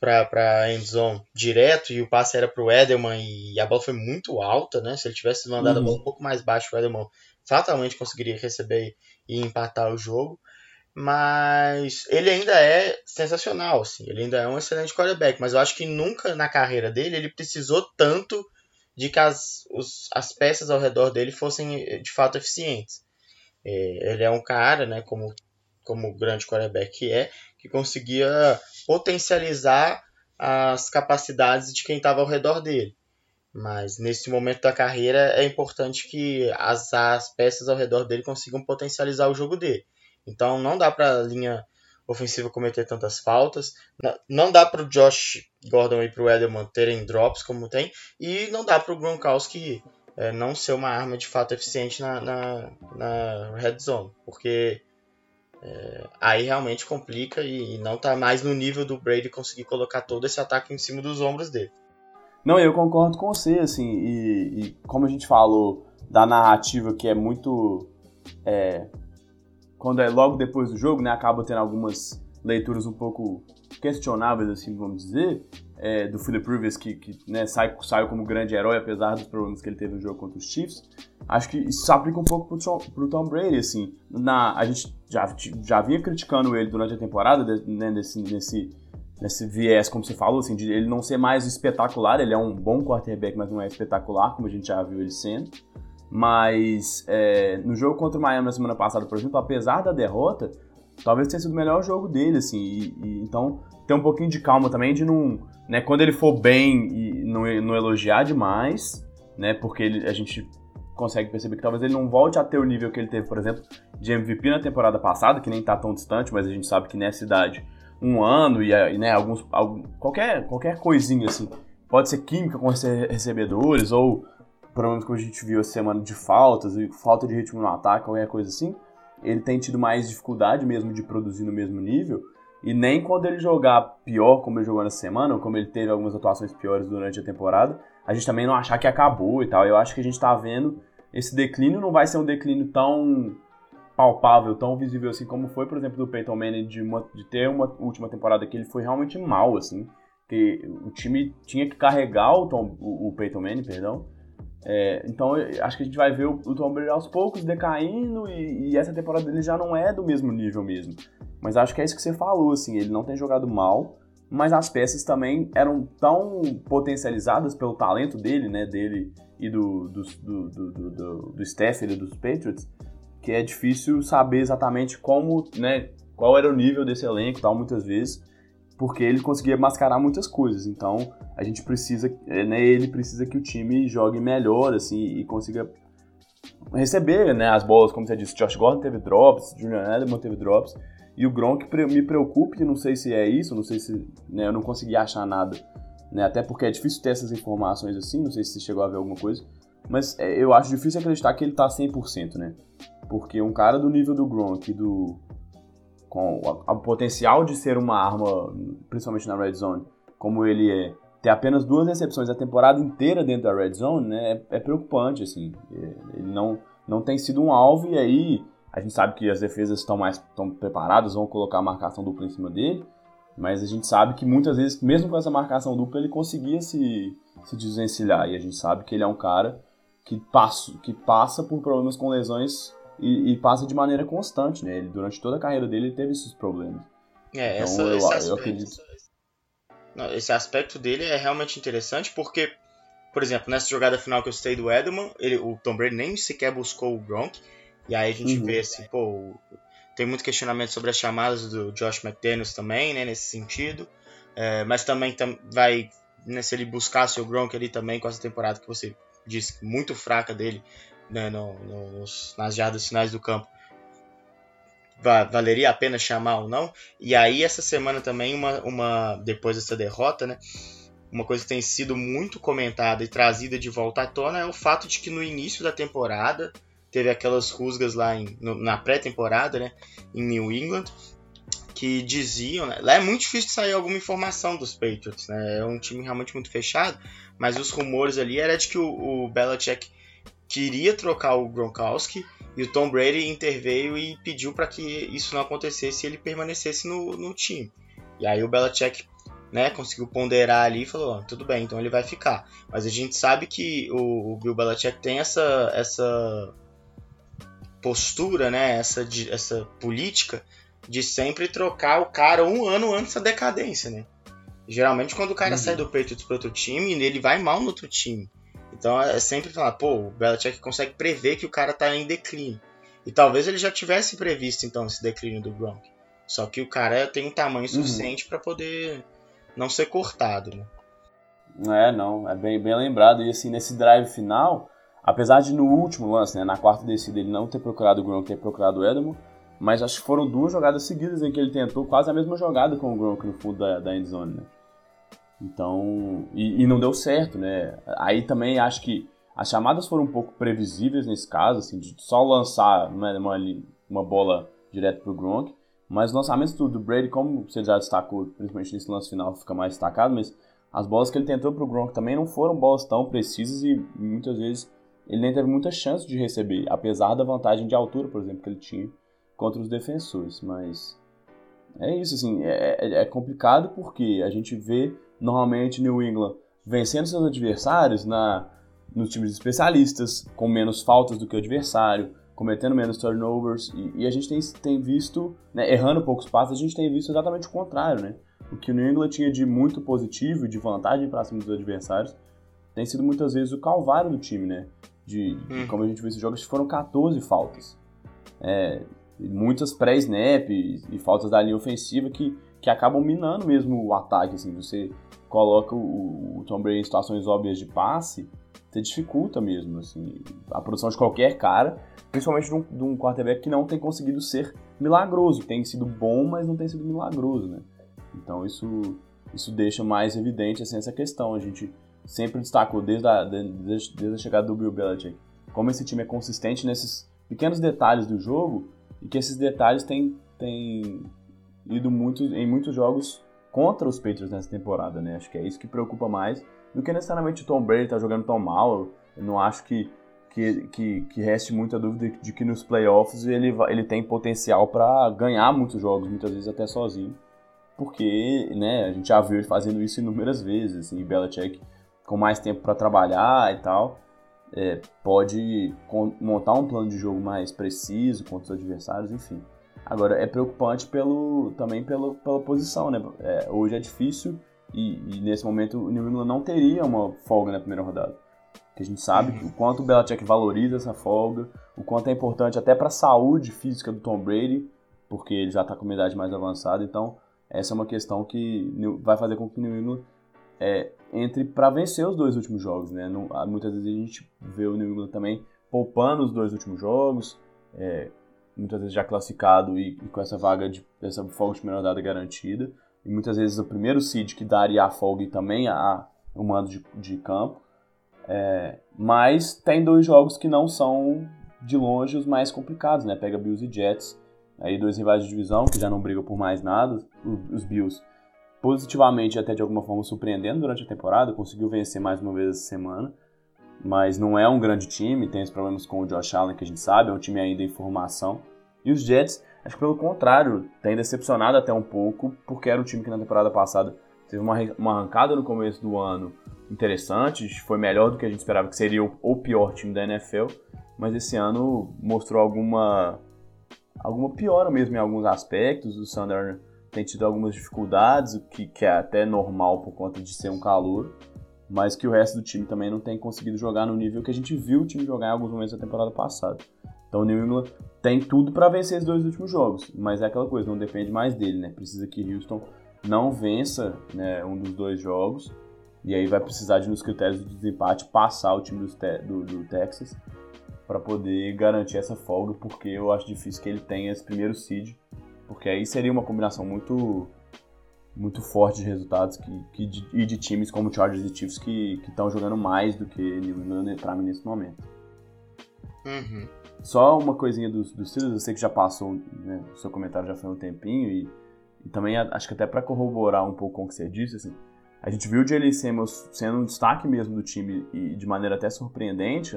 Speaker 2: para endzone direto e o passe era para o Edelman e a bola foi muito alta, né? Se ele tivesse mandado uhum. a bola um pouco mais baixo, o Edelman fatalmente conseguiria receber e empatar o jogo mas ele ainda é sensacional, assim, ele ainda é um excelente quarterback, mas eu acho que nunca na carreira dele ele precisou tanto de que as, os, as peças ao redor dele fossem de fato eficientes. É, ele é um cara, né, como, como o grande quarterback que é, que conseguia potencializar as capacidades de quem estava ao redor dele. Mas nesse momento da carreira é importante que as, as peças ao redor dele consigam potencializar o jogo dele. Então não dá para a linha ofensiva cometer tantas faltas. Não dá para o Josh Gordon e para o Edelman terem drops como tem. E não dá para o Gronkowski é, não ser uma arma de fato eficiente na, na, na red zone. Porque é, aí realmente complica e, e não está mais no nível do Brady conseguir colocar todo esse ataque em cima dos ombros dele.
Speaker 1: Não, eu concordo com você, assim, e, e como a gente falou da narrativa que é muito. É, quando é logo depois do jogo, né, acaba tendo algumas leituras um pouco questionáveis, assim, vamos dizer, é, do Philip Rivers, que, que né, sai, saiu como grande herói, apesar dos problemas que ele teve no jogo contra os Chiefs. Acho que isso aplica um pouco pro Tom, Tom Brady, assim. Na, a gente já, já vinha criticando ele durante a temporada, né, nesse, nesse, nesse viés, como você falou, assim, de ele não ser mais espetacular, ele é um bom quarterback, mas não é espetacular, como a gente já viu ele sendo. Mas é, no jogo contra o Miami na semana passada, por exemplo, apesar da derrota, talvez tenha sido o melhor jogo dele, assim. E, e, então, ter um pouquinho de calma também de não. Né, quando ele for bem e não, não elogiar demais, né? Porque ele, a gente consegue perceber que talvez ele não volte a ter o nível que ele teve, por exemplo, de MVP na temporada passada, que nem tá tão distante, mas a gente sabe que nessa idade, um ano e, e né, alguns, algum, qualquer, qualquer coisinha assim, pode ser química com recebedores ou problemas que a gente viu essa semana de faltas e falta de ritmo no ataque, qualquer coisa assim, ele tem tido mais dificuldade mesmo de produzir no mesmo nível. E nem quando ele jogar pior, como ele jogou na semana, ou como ele teve algumas atuações piores durante a temporada, a gente também não achar que acabou e tal. Eu acho que a gente está vendo esse declínio não vai ser um declínio tão palpável, tão visível assim como foi, por exemplo, do Peyton Manning de, uma, de ter uma última temporada que ele foi realmente mal, assim. Que o time tinha que carregar o, Tom, o, o Peyton Manning, perdão, é, então acho que a gente vai ver o, o Tom Brady aos poucos decaindo e, e, essa temporada dele já não é do mesmo nível mesmo. Mas acho que é isso que você falou, assim, ele não tem jogado mal, mas as peças também eram tão potencializadas pelo talento dele, né, dele e do, do, do, do, do, do Stafford e dos Patriots, que é difícil saber exatamente como, né, qual era o nível desse elenco tal, muitas vezes, porque ele conseguia mascarar muitas coisas. Então, a gente precisa, é, né, ele precisa que o time jogue melhor, assim, e consiga receber, né, as bolas, como você disse, Josh Gordon teve drops, Julian Edelman teve drops, e o Gronk me preocupa, não sei se é isso, não sei se, né, eu não consegui achar nada, né, até porque é difícil ter essas informações assim, não sei se você chegou a ver alguma coisa, mas é, eu acho difícil acreditar que ele tá 100%, né, porque um cara do nível do Gronk, do com o potencial de ser uma arma, principalmente na red zone, como ele é, ter apenas duas recepções a temporada inteira dentro da red zone, né, é, é preocupante, assim. É, ele não, não tem sido um alvo e aí a gente sabe que as defesas estão mais estão preparadas, vão colocar a marcação dupla em cima dele, mas a gente sabe que muitas vezes, mesmo com essa marcação dupla, ele conseguia se, se desvencilhar. E a gente sabe que ele é um cara que passa, que passa por problemas com lesões e, e, passa de maneira constante, né? Ele, durante toda a carreira dele ele teve esses problemas.
Speaker 2: É, então, essa, eu, esse, aspecto, eu acredito... Não, esse aspecto dele é realmente interessante porque, por exemplo, nessa jogada final que eu citei do Edelman, ele, o Tom Brady nem sequer buscou o Gronk, e aí a gente uhum. vê assim, pô, tem muito questionamento sobre as chamadas do Josh McDaniels também, né, nesse sentido, é, mas também tam, vai, né, se ele buscasse o Gronk ali também com essa temporada que você disse, muito fraca dele, né, no, nos, nas jardas finais do campo, valeria a pena chamar ou não. E aí essa semana também, uma, uma depois dessa derrota, né, uma coisa que tem sido muito comentada e trazida de volta à tona é o fato de que no início da temporada teve aquelas rusgas lá em, no, na pré-temporada, né, em New England, que diziam, né, lá é muito difícil sair alguma informação dos Patriots, né, é um time realmente muito fechado, mas os rumores ali era de que o, o Belichick queria trocar o Gronkowski e o Tom Brady interveio e pediu para que isso não acontecesse e ele permanecesse no, no time. E aí o Belichick né, conseguiu ponderar ali e falou, tudo bem, então ele vai ficar. Mas a gente sabe que o, o Bill Belichick tem essa, essa postura, né, essa, essa política de sempre trocar o cara um ano antes da decadência, né? Geralmente quando o cara uhum. sai do Patriots para outro time, ele vai mal no outro time. Então é sempre falar, pô, o Belichick consegue prever que o cara tá em declínio. E talvez ele já tivesse previsto então esse declínio do Gronk. Só que o cara tem um tamanho uhum. suficiente uhum. para poder não ser cortado, né?
Speaker 1: É, não, é bem, bem lembrado. E assim, nesse drive final, apesar de no último lance, né, na quarta descida, ele não ter procurado o Gronk, ter procurado o Edmo, mas acho que foram duas jogadas seguidas em que ele tentou quase a mesma jogada com o Gronk no fundo da, da endzone, né? Então, e, e, não deu certo, né? Aí também acho que as chamadas foram um pouco previsíveis nesse caso, assim, de só lançar uma, uma, uma bola direto pro Gronk. Mas os lançamentos do, do Brady, como você já destacou, principalmente nesse lance final fica mais destacado, mas as bolas que ele tentou pro Gronk também não foram bolas tão precisas e muitas vezes ele nem teve muita chance de receber, apesar da vantagem de altura, por exemplo, que ele tinha contra os defensores. Mas é isso, assim, é, é, é complicado porque a gente vê normalmente New England vencendo seus adversários na, nos times especialistas, com menos faltas do que o adversário, cometendo menos turnovers, e, e a gente tem, tem visto, né, errando poucos passos, a gente tem visto exatamente o contrário, né? O que o New England tinha de muito positivo de vantagem para cima dos adversários tem sido muitas vezes o calvário do time, né? De, de hum. como a gente viu esses jogos, foram 14 faltas. É, muitas pré-snap e, e, faltas da linha ofensiva que, que acabam minando mesmo o ataque. Assim, você coloca o, o Tom Brady em situações óbvias de passe, você dificulta mesmo assim, a produção de qualquer cara, principalmente de um, de um quarterback que não tem conseguido ser milagroso. Tem sido bom, mas não tem sido milagroso, né? Então isso, isso deixa mais evidente assim, essa questão. A gente sempre destacou desde a, desde, desde a chegada do Bill Belichick como esse time é consistente nesses pequenos detalhes do jogo e que esses detalhes têm, têm ido muito, em muitos jogos contra os Patriots nessa temporada, né? Acho que é isso que preocupa mais do que necessariamente o Tom Brady tá jogando tão mal. Eu não acho que, que, que, que reste muita dúvida de que nos playoffs ele, ele tem potencial para ganhar muitos jogos, muitas vezes até sozinho porque né, a gente já viu ele fazendo isso inúmeras vezes, assim, Belichick com mais tempo para trabalhar e tal, é, pode montar um plano de jogo mais preciso contra os adversários, enfim. Agora, é preocupante pelo, também pelo, pela posição, né? É, hoje é difícil e, e, nesse momento o New England não teria uma folga na primeira rodada. Porque a gente sabe o quanto o Belichick valoriza essa folga, o quanto é importante até para a saúde física do Tom Brady, porque ele já está com uma idade mais avançada, então essa é uma questão que vai fazer com que o New England é, entre para vencer os dois últimos jogos, né? Não, muitas vezes a gente vê o New England também poupando os dois últimos jogos, é, muitas vezes já classificado e, e, com essa vaga de essa folga de primeira rodada garantida, e muitas vezes o primeiro seed que daria a folga e também a, o mando de, de campo. É, mas tem dois jogos que não são de longe os mais complicados, né? Pega Bills e Jets aí dois rivais de divisão que já não brigam por mais nada, os Bills positivamente até de alguma forma surpreendendo durante a temporada, conseguiu vencer mais uma vez essa semana, mas não é um grande time, tem os problemas com o Josh Allen que a gente sabe, é um time ainda em formação. E os Jets, acho que pelo contrário, tem decepcionado até um pouco, porque era um time que na temporada passada teve uma, uma arrancada no começo do ano interessante, foi melhor do que a gente esperava que seria o, o pior time da NFL, mas esse ano mostrou alguma alguma piora mesmo em alguns aspectos. O Sander tem tido algumas dificuldades, o que, que, é até normal por conta de ser um calor, mas que o resto do time também não tem conseguido jogar no nível que a gente viu o time jogar em alguns momentos da temporada passada. Então o New England tem tudo para vencer os dois últimos jogos, mas é aquela coisa, não depende mais dele, né? Precisa que Houston não vença né, um dos dois jogos, e aí vai precisar de, nos critérios de desempate, passar o time do, do, do Texas para poder garantir essa folga, porque eu acho difícil que ele tenha esse primeiro seed, porque aí seria uma combinação muito muito forte de resultados que, que de, e de times como Chargers e Chiefs que estão jogando mais do que New England para mim nesse momento.
Speaker 2: Uhum.
Speaker 1: Só uma coisinha dos, dos Steelers, eu sei que já passou, né, o seu comentário já foi um tempinho e, e também acho que até para corroborar um pouco com o que você disse, assim, a gente viu o Jalen Samuels sendo um destaque mesmo do time e de maneira até surpreendente,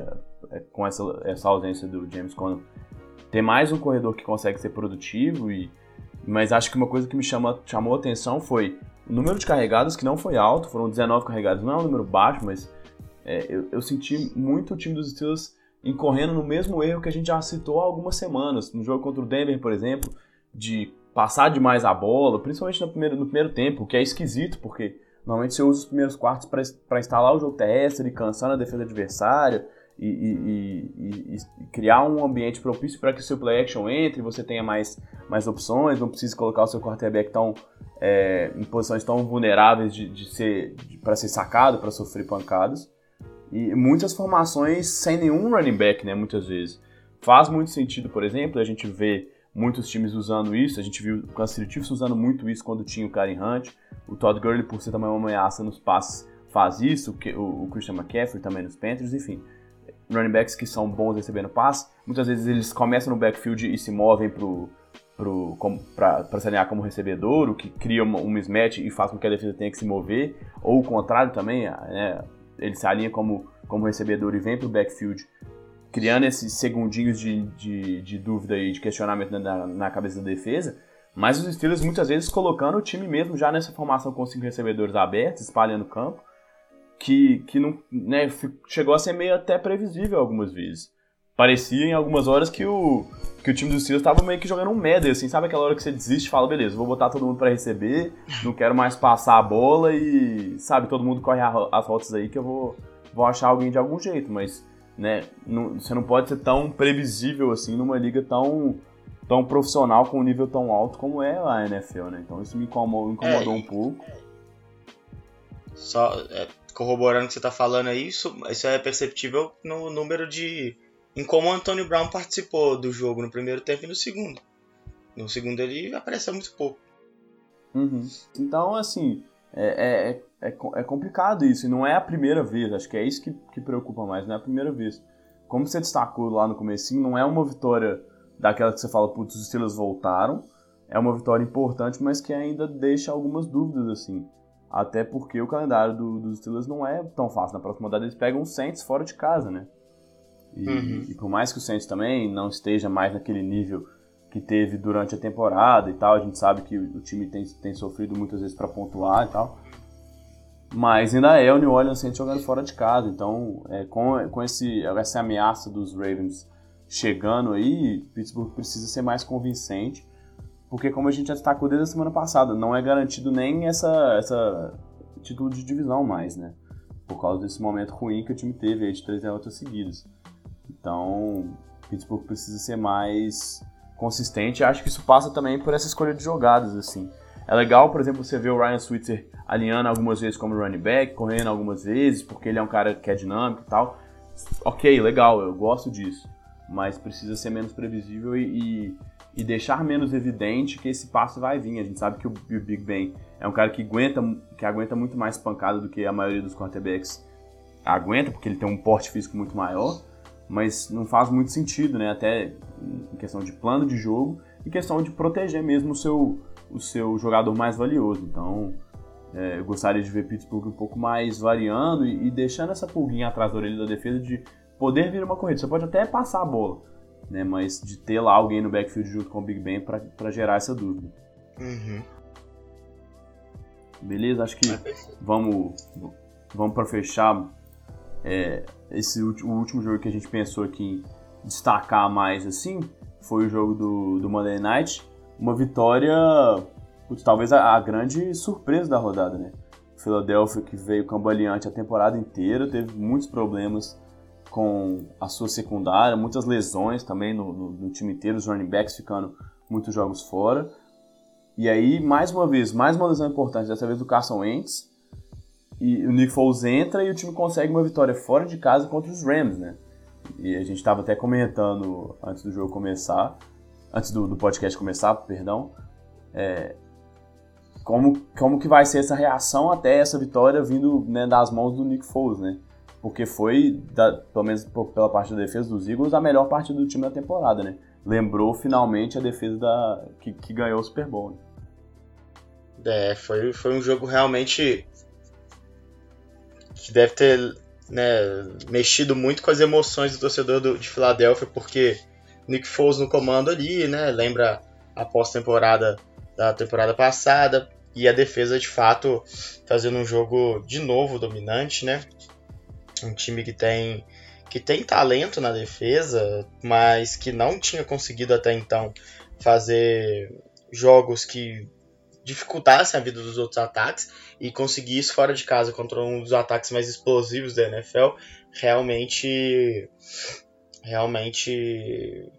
Speaker 1: é, com essa, essa ausência do James Conner. Ter mais um corredor que consegue ser produtivo, e, mas acho que uma coisa que me chama, chamou atenção foi o número de carregadas, que não foi alto, foram 19 carregadas, não é um número baixo, mas é, eu, eu, senti muito o time dos Steelers incorrendo no mesmo erro que a gente já citou há algumas semanas. No jogo contra o Denver, por exemplo, de passar demais a bola, principalmente no primeiro, no primeiro tempo, que é esquisito, porque Normalmente você usa os primeiros quartos para instalar o jogo terrestre, cansando a defesa adversária e, e, e, e criar um ambiente propício para que o seu play action entre, você tenha mais, mais opções, não precise colocar o seu quarterback tão, é, em posições tão vulneráveis de, de ser para ser sacado, para sofrer pancadas. E muitas formações sem nenhum running back, né, muitas vezes. Faz muito sentido, por exemplo, a gente vê muitos times usando isso, a gente viu o Kansas City usando muito isso quando tinha o Karen Hunt, o Todd Gurley, por ser também uma ameaça nos passes, faz isso, o Christian McCaffrey também nos Panthers, enfim. Running backs que são bons recebendo passes, muitas vezes eles começam no backfield e se movem pro, para se alinhar como recebedor, o que cria um mismatch e faz com que a defesa tenha que se mover, ou o contrário também, né, ele se alinha como, como recebedor e vem para o backfield, criando esses segundinhos de, de, de dúvida e de questionamento na, na cabeça da defesa, mas os Steelers muitas vezes colocando o time mesmo já nessa formação com cinco recebedores abertos, espalhando o campo, que, que não, né, chegou a ser meio até previsível algumas vezes. Parecia em algumas horas que o, que o time dos Steelers estava meio que jogando um medley, assim, sabe aquela hora que você desiste e fala, beleza, vou botar todo mundo para receber, não quero mais passar a bola e, sabe, todo mundo corre as rotas aí que eu vou, vou achar alguém de algum jeito, mas, né, não, você não pode ser tão previsível assim numa liga tão tão profissional com um nível tão alto como é a NFL, né? Então isso me incomodou, incomodou é, um pouco.
Speaker 2: Só é, corroborando o que você está falando aí, isso, isso é perceptível no número de. em como o Antônio Brown participou do jogo no primeiro tempo e no segundo. No segundo ele apareceu muito pouco.
Speaker 1: Uhum. Então, assim, é, é, é, é, complicado isso, e não é a primeira vez, acho que é isso que, que preocupa mais, não é a primeira vez. Como você destacou lá no começo, não é uma vitória daquela que você fala, putz, os Steelers voltaram. É uma vitória importante, mas que ainda deixa algumas dúvidas, assim. Até porque o calendário do, dos Steelers não é tão fácil. Na próxima rodada eles pegam o Saints fora de casa, né? E, uhum. e, por mais que o Saints também não esteja mais naquele nível que teve durante a temporada e tal, a gente sabe que o, time tem, tem sofrido muitas vezes para pontuar e tal. Mas ainda é o New Orleans Saints jogando fora de casa. Então, é, com, com esse, essa ameaça dos Ravens chegando aí, Pittsburgh precisa ser mais convincente, porque como a gente já destacou desde a semana passada, não é garantido nem essa, essa título de divisão mais, né? Por causa desse momento ruim que o time teve aí de três derrotas seguidas. Então, Pittsburgh precisa ser mais consistente. Acho que isso passa também por essa escolha de jogadas, assim. É legal, por exemplo, você ver o Ryan Switzer alinhando algumas vezes como running back, correndo algumas vezes, porque ele é um cara que é dinâmico e tal. Ok, legal, eu gosto disso mas precisa ser menos previsível e, e, e, deixar menos evidente que esse passo vai vir. A gente sabe que o, o, Big Ben é um cara que aguenta, que aguenta muito mais pancada do que a maioria dos quarterbacks aguenta, porque ele tem um porte físico muito maior, mas não faz muito sentido, né? Até em questão de plano de jogo e questão de proteger mesmo o seu, o seu jogador mais valioso. Então, é, eu gostaria de ver Pittsburgh um pouco mais variando e, e deixando essa pulguinha atrás da orelha da defesa de poder vir uma corrida. Você pode até passar a bola, né? Mas de ter lá alguém no backfield junto com o Big Ben para gerar essa dúvida.
Speaker 2: Uhum.
Speaker 1: Beleza? Acho que é vamos, vamos para fechar é, esse o último jogo que a gente pensou aqui em destacar mais assim foi o jogo do, do Monday Night. Uma vitória, talvez a, a grande surpresa da rodada, né? Philadelphia que veio cambaleante a temporada inteira, teve muitos problemas com a sua secundária, muitas lesões também no, no, no, time inteiro, os running backs ficando muitos jogos fora. E aí, mais uma vez, mais uma lesão importante, dessa vez do Carson Wentz. E o Nick Foles entra e o time consegue uma vitória fora de casa contra os Rams, né? E a gente estava até comentando antes do jogo começar, antes do, do podcast começar, perdão, é, como, como que vai ser essa reação até essa vitória vindo né, das mãos do Nick Foles, né? Porque foi, da, pelo menos pela parte da defesa dos Eagles, a melhor parte do time da temporada, né? Lembrou finalmente a defesa da, que, que ganhou o Super Bowl. Né?
Speaker 2: É, foi, foi um jogo realmente que deve ter né, mexido muito com as emoções do torcedor do, de Filadélfia, porque Nick Foles no comando ali, né? Lembra a pós-temporada da temporada passada e a defesa de fato fazendo um jogo de novo dominante, né? Um time que tem que tem talento na defesa, mas que não tinha conseguido até então fazer jogos que dificultassem a vida dos outros ataques e conseguir isso fora de casa contra um dos ataques mais explosivos da NFL, realmente realmente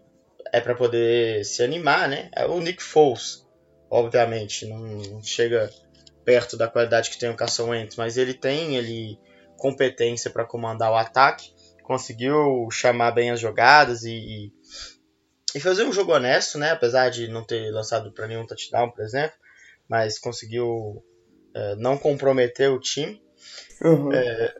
Speaker 2: é para poder se animar, né? É o Nick Foles, obviamente, não chega perto da qualidade que tem o Carson Wentz, mas ele tem ele competência para comandar o ataque, conseguiu chamar bem as jogadas e, e fazer um jogo honesto, né? Apesar de não ter lançado para nenhum touchdown, por exemplo, mas conseguiu é, não comprometer o time. Uhum. É,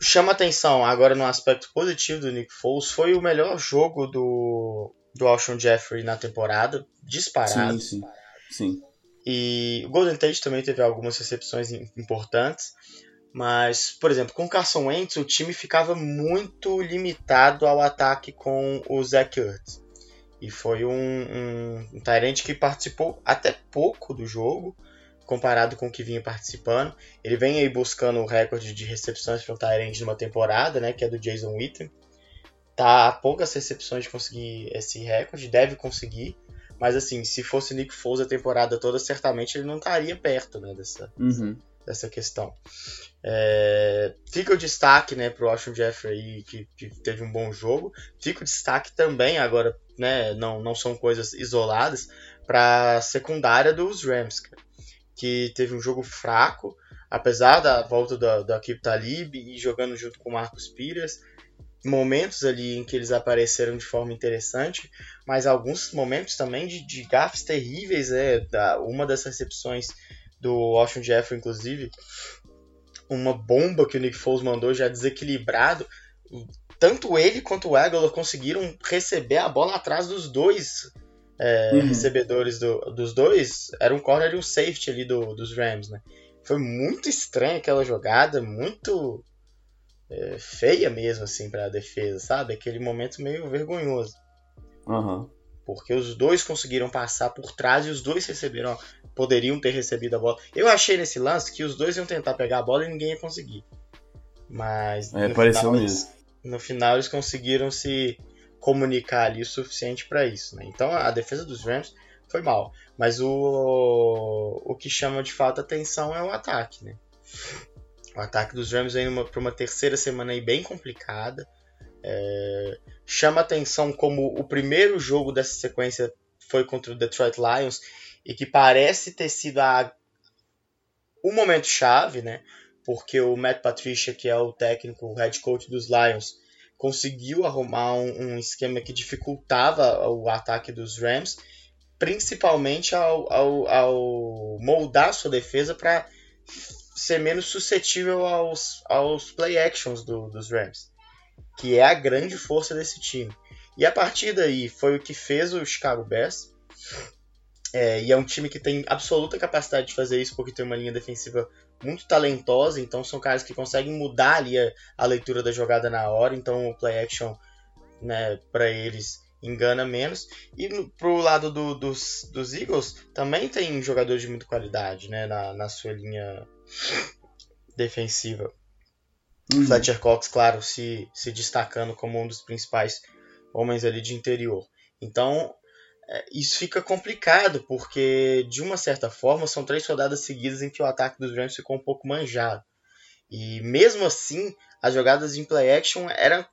Speaker 2: chama atenção agora no aspecto positivo do Nick Foles foi o melhor jogo do do Alshon Jeffrey na temporada, disparado.
Speaker 1: Sim, sim. sim.
Speaker 2: E o Golden Tate também teve algumas recepções importantes. Mas, por exemplo, com o Carson Wentz, o time ficava muito limitado ao ataque com o Zach Ertz. E foi um, um, um Tyrant que participou até pouco do jogo, comparado com o que vinha participando. Ele vem aí buscando o recorde de recepções para um Tyrant numa temporada, né, que é do Jason Witten. Tá a poucas recepções de conseguir esse recorde, deve conseguir. Mas assim, se fosse Nick Foles a temporada toda, certamente ele não estaria perto né, dessa,
Speaker 1: uhum.
Speaker 2: dessa questão. É, fica o destaque né, para o Austin Jeffrey, que, que, teve um bom jogo. Fica o destaque também, agora né, não, não são coisas isoladas, para a secundária dos Rams, que teve um jogo fraco, apesar da volta da, da Akib Talib e jogando junto com o Marcos Pires momentos ali em que eles apareceram de forma interessante, mas alguns momentos também de, de gafes terríveis, é, da, uma das recepções do Washington Jeffrey, inclusive, uma bomba que o Nick Foles mandou já desequilibrado, tanto ele quanto o Aguilar conseguiram receber a bola atrás dos dois é, uhum. recebedores do, dos dois, era um corner e um safety ali do, dos Rams, né? Foi muito estranha aquela jogada, muito é, feia mesmo, assim, pra defesa, sabe? Aquele momento meio vergonhoso.
Speaker 1: Uhum.
Speaker 2: Porque os dois conseguiram passar por trás e os dois receberam, poderiam ter recebido a bola. Eu achei nesse lance que os dois iam tentar pegar a bola e ninguém ia conseguir. Mas.
Speaker 1: É, pareceu
Speaker 2: final. Eles, no final eles conseguiram se comunicar ali o suficiente para isso, né? Então a defesa dos Rams foi mal. Mas o, o que chama de fato atenção é o ataque, né? O ataque dos Rams vem para uma terceira semana aí bem complicada. É, chama atenção como o primeiro jogo dessa sequência foi contra o Detroit Lions e que parece ter sido a, o momento chave, né? Porque o Matt Patricia, que é o técnico, o head coach dos Lions, conseguiu arrumar um, um esquema que dificultava o ataque dos Rams, principalmente ao, ao, ao moldar sua defesa para ser menos suscetível aos, aos play actions do, dos Rams, que é a grande força desse time. E a partir daí foi o que fez o Chicago Bears. É, e é um time que tem absoluta capacidade de fazer isso porque tem uma linha defensiva muito talentosa, então são caras que conseguem mudar ali a, a leitura da jogada na hora, então o play action né, para eles engana menos. E no, pro lado do, dos, dos Eagles também tem jogadores de muita qualidade né, na, na sua linha defensiva. Uhum. Fletcher Cox, claro, se, se destacando como um dos principais homens ali de interior. Então, é, isso fica complicado, porque de uma certa forma são três rodadas seguidas em que o ataque dos Rams ficou um pouco manjado. E mesmo assim, as jogadas em play action eram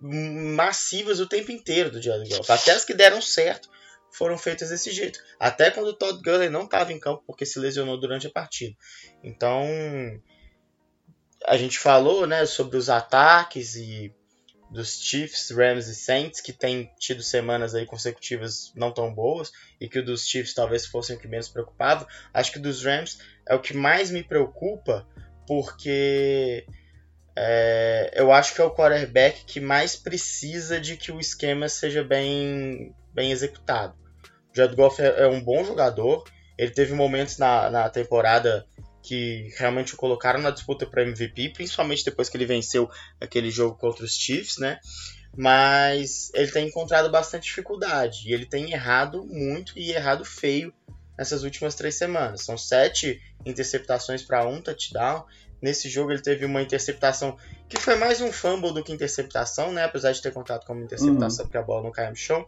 Speaker 2: massivas o tempo inteiro do Jared Goff. Até as que deram certo foram feitas desse jeito. Até quando o Todd Gurley não estava em campo porque se lesionou durante a partida. Então, a gente falou né, sobre os ataques e dos Chiefs, Rams e Saints, que tem tido semanas aí consecutivas não tão boas, e que o dos Chiefs talvez fossem o que menos preocupava. Acho que o dos Rams é o que mais me preocupa, porque é, eu acho que é o quarterback que mais precisa de que o esquema seja bem, bem executado. O Jared Goff é, é um bom jogador, ele teve momentos na, na temporada que realmente o colocaram na disputa para MVP, principalmente depois que ele venceu aquele jogo contra os Chiefs, né? Mas ele tem encontrado bastante dificuldade e ele tem errado muito e errado feio nessas últimas três semanas. São sete interceptações para um touchdown. Nesse jogo ele teve uma interceptação que foi mais um fumble do que interceptação, né? Apesar de ter contado como interceptação uhum. porque a bola não caiu no chão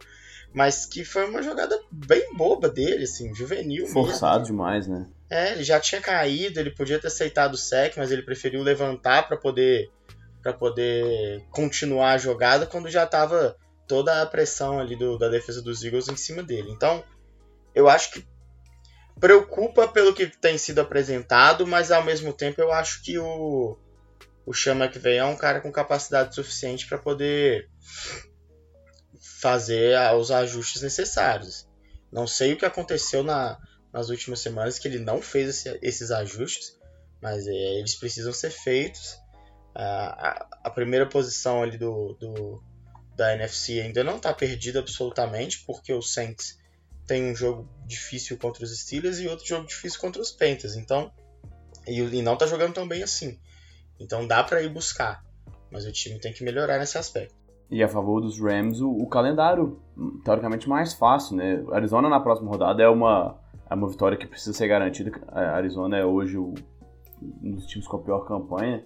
Speaker 2: mas que foi uma jogada bem boba dele, assim, juvenil
Speaker 1: Forçado
Speaker 2: mesmo.
Speaker 1: demais, né?
Speaker 2: É, ele já tinha caído, ele podia ter aceitado o sec, mas ele preferiu levantar para poder para poder continuar a jogada quando já estava toda a pressão ali do, da defesa dos Eagles em cima dele. Então, eu acho que preocupa pelo que tem sido apresentado, mas ao mesmo tempo eu acho que o o Chama que vem é um cara com capacidade suficiente para poder fazer os ajustes necessários. Não sei o que aconteceu na, nas últimas semanas que ele não fez esse, esses ajustes, mas é, eles precisam ser feitos. A, a, a, primeira posição ali do, do, da NFC ainda não está perdida absolutamente, porque o Saints tem um jogo difícil contra os Steelers e outro jogo difícil contra os Panthers. Então, e, e não está jogando tão bem assim. Então dá para ir buscar, mas o time tem que melhorar nesse aspecto.
Speaker 1: E a favor dos Rams, o, o calendário teoricamente mais fácil, né? Arizona na próxima rodada é uma, é uma vitória que precisa ser garantida. A Arizona é hoje o, um dos times com a pior campanha.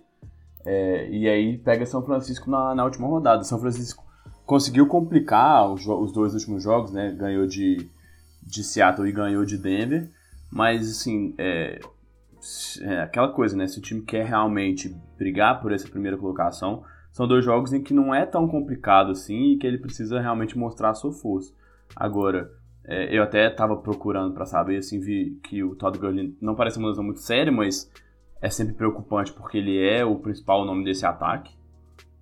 Speaker 1: É, e aí pega São Francisco na, na última rodada. São Francisco conseguiu complicar os, os, dois últimos jogos, né? Ganhou de, de Seattle e ganhou de Denver. Mas, assim, é, é aquela coisa, né? Se o time quer realmente brigar por essa primeira colocação, são dois jogos em que não é tão complicado assim e que ele precisa realmente mostrar a sua força. Agora, é, eu até estava procurando para saber, assim, vi que o Todd Gurley não parece uma lesão muito séria, mas é sempre preocupante porque ele é o principal nome desse ataque.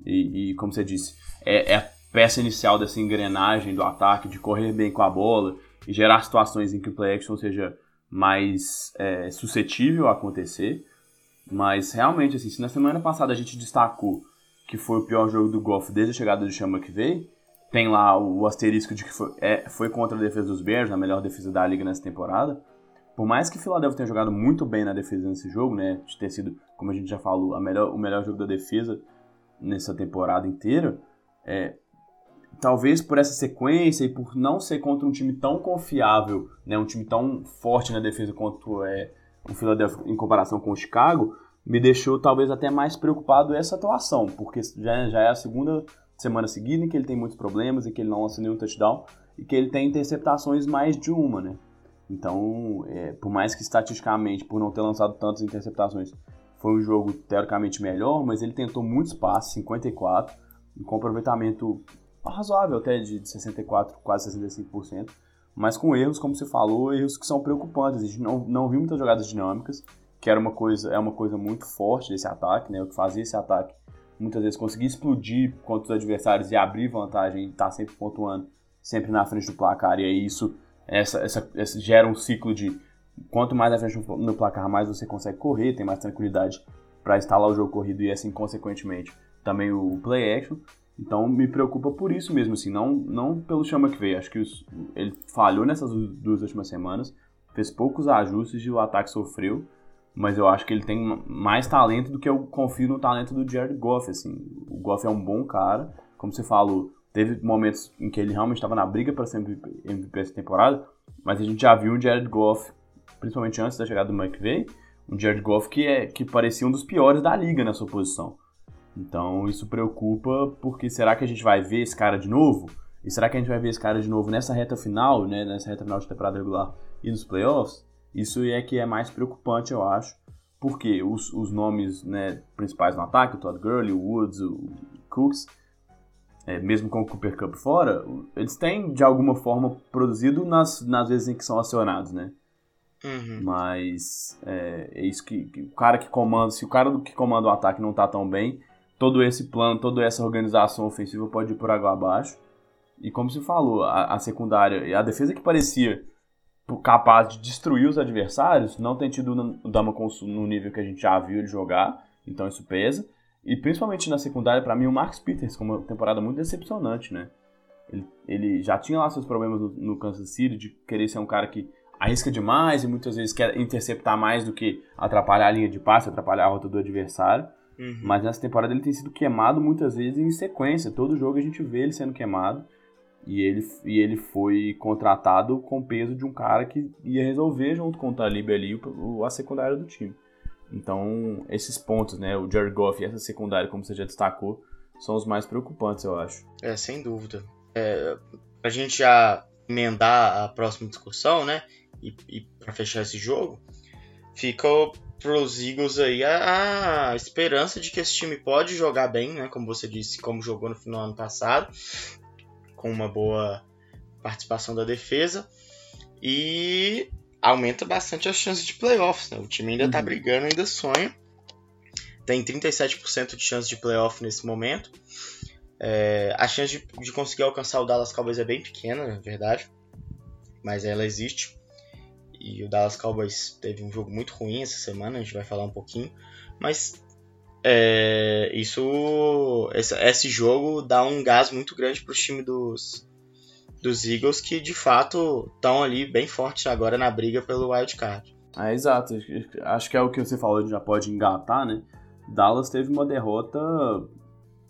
Speaker 1: E, e como você disse, é, é peça inicial dessa engrenagem do ataque, de correr bem com a bola e gerar situações em que o play action seja mais é, suscetível a acontecer. Mas realmente, assim, se na semana passada a gente destacou que foi o pior jogo do Golf desde a chegada do Chama que veio, tem lá o asterisco de que foi, é, foi contra a defesa dos Bears, a melhor defesa da liga nessa temporada. Por mais que Philadelphia tenha jogado muito bem na defesa nesse jogo, né, de ter sido, como a gente já falou, melhor, o melhor jogo da defesa nessa temporada inteira, é, talvez por essa sequência e por não ser contra um time tão confiável, né, um time tão forte na defesa quanto é o Philadelphia em comparação com o Chicago, me deixou talvez até mais preocupado essa atuação, porque já, já é a segunda semana seguida em que ele tem muitos problemas e que ele não lança nenhum touchdown e que ele tem interceptações mais de uma, né? Então, é, por mais que estatisticamente, por não ter lançado tantas interceptações, foi um jogo teoricamente melhor, mas ele tentou muitos passes, 54, com aproveitamento razoável até de 64, quase 65%, mas com erros, como você falou, erros que são preocupantes. A gente não, não viu muitas jogadas dinâmicas, que era uma coisa, é uma coisa muito forte desse ataque, né? O que fazia esse ataque muitas vezes conseguir explodir contra os adversários e abrir vantagem e estar tá sempre pontuando, sempre na frente do placar. E aí isso essa, essa, essa gera um ciclo de quanto mais na frente no placar, mais você consegue correr, tem mais tranquilidade para instalar o jogo corrido e assim, consequentemente, também o play action. Então me preocupa por isso mesmo, assim, não, não pelo chama que veio. Acho que os, ele falhou nessas duas últimas semanas, fez poucos ajustes e o ataque sofreu, mas eu acho que ele tem mais talento do que eu confio no talento do Jared Goff, assim. O Goff é um bom cara, como você falou, teve momentos em que ele realmente estava na briga para ser MVP essa temporada, mas a gente já viu o Jared Goff, principalmente antes da chegada do McVay, um Jared Goff que, é, que parecia um dos piores da liga na sua posição. Então isso preocupa, porque será que a gente vai ver esse cara de novo? E será que a gente vai ver esse cara de novo nessa reta final, né, nessa reta final de temporada regular e nos playoffs? Isso é que é mais preocupante, eu acho, porque os, os nomes né, principais no ataque, o Todd Gurley, o Woods, o Cooks, é, mesmo com o Cooper Cup fora, eles têm de alguma forma produzido nas, nas vezes em que são acionados, né? Uhum. Mas é, é isso que, que, o cara que comanda, se o cara que comanda o ataque não tá tão bem, todo esse plano, toda essa organização ofensiva pode ir por água abaixo. E como se falou, a, a secundária e a defesa que parecia capaz de destruir os adversários não tem tido o Damaconso no nível que a gente já viu ele jogar, então isso pesa. E principalmente na secundária, para mim, o Marcus Peters, com uma temporada muito decepcionante, né? Ele, ele já tinha lá seus problemas no, no Kansas City de querer ser um cara que arrisca demais e muitas vezes quer interceptar mais do que atrapalhar a linha de passe, atrapalhar a rota do adversário. Uhum. Mas nessa temporada ele tem sido queimado muitas vezes em sequência. Todo jogo a gente vê ele sendo queimado. E ele, e ele foi contratado com peso de um cara que ia resolver junto com o Talib ali o, a secundária do time. Então, esses pontos, né, o Jared Goff e essa secundária, como você já destacou, são os mais preocupantes, eu acho.
Speaker 2: É, sem dúvida. É, a gente já emendar a próxima discussão, né, e, e para fechar esse jogo, fica pros Eagles aí a, a, esperança de que esse time pode jogar bem, né? Como você disse, como jogou no final do ano passado, com uma boa participação da defesa. E aumenta bastante as chances de playoffs, né? O time ainda tá uhum. brigando, ainda sonha. Tem 37% de chance de playoff nesse momento. É, a chance de, de, conseguir alcançar o Dallas Cowboys é bem pequena, na verdade. Mas ela existe. E o Dallas Cowboys teve um jogo muito ruim essa semana, a gente vai falar um pouquinho. Mas é, isso esse, jogo dá um gás muito grande para o time dos, dos Eagles que de fato estão ali bem fortes agora na briga pelo wild card.
Speaker 1: É, exato. Acho que é o que você falou, já pode engatar, né? Dallas teve uma derrota,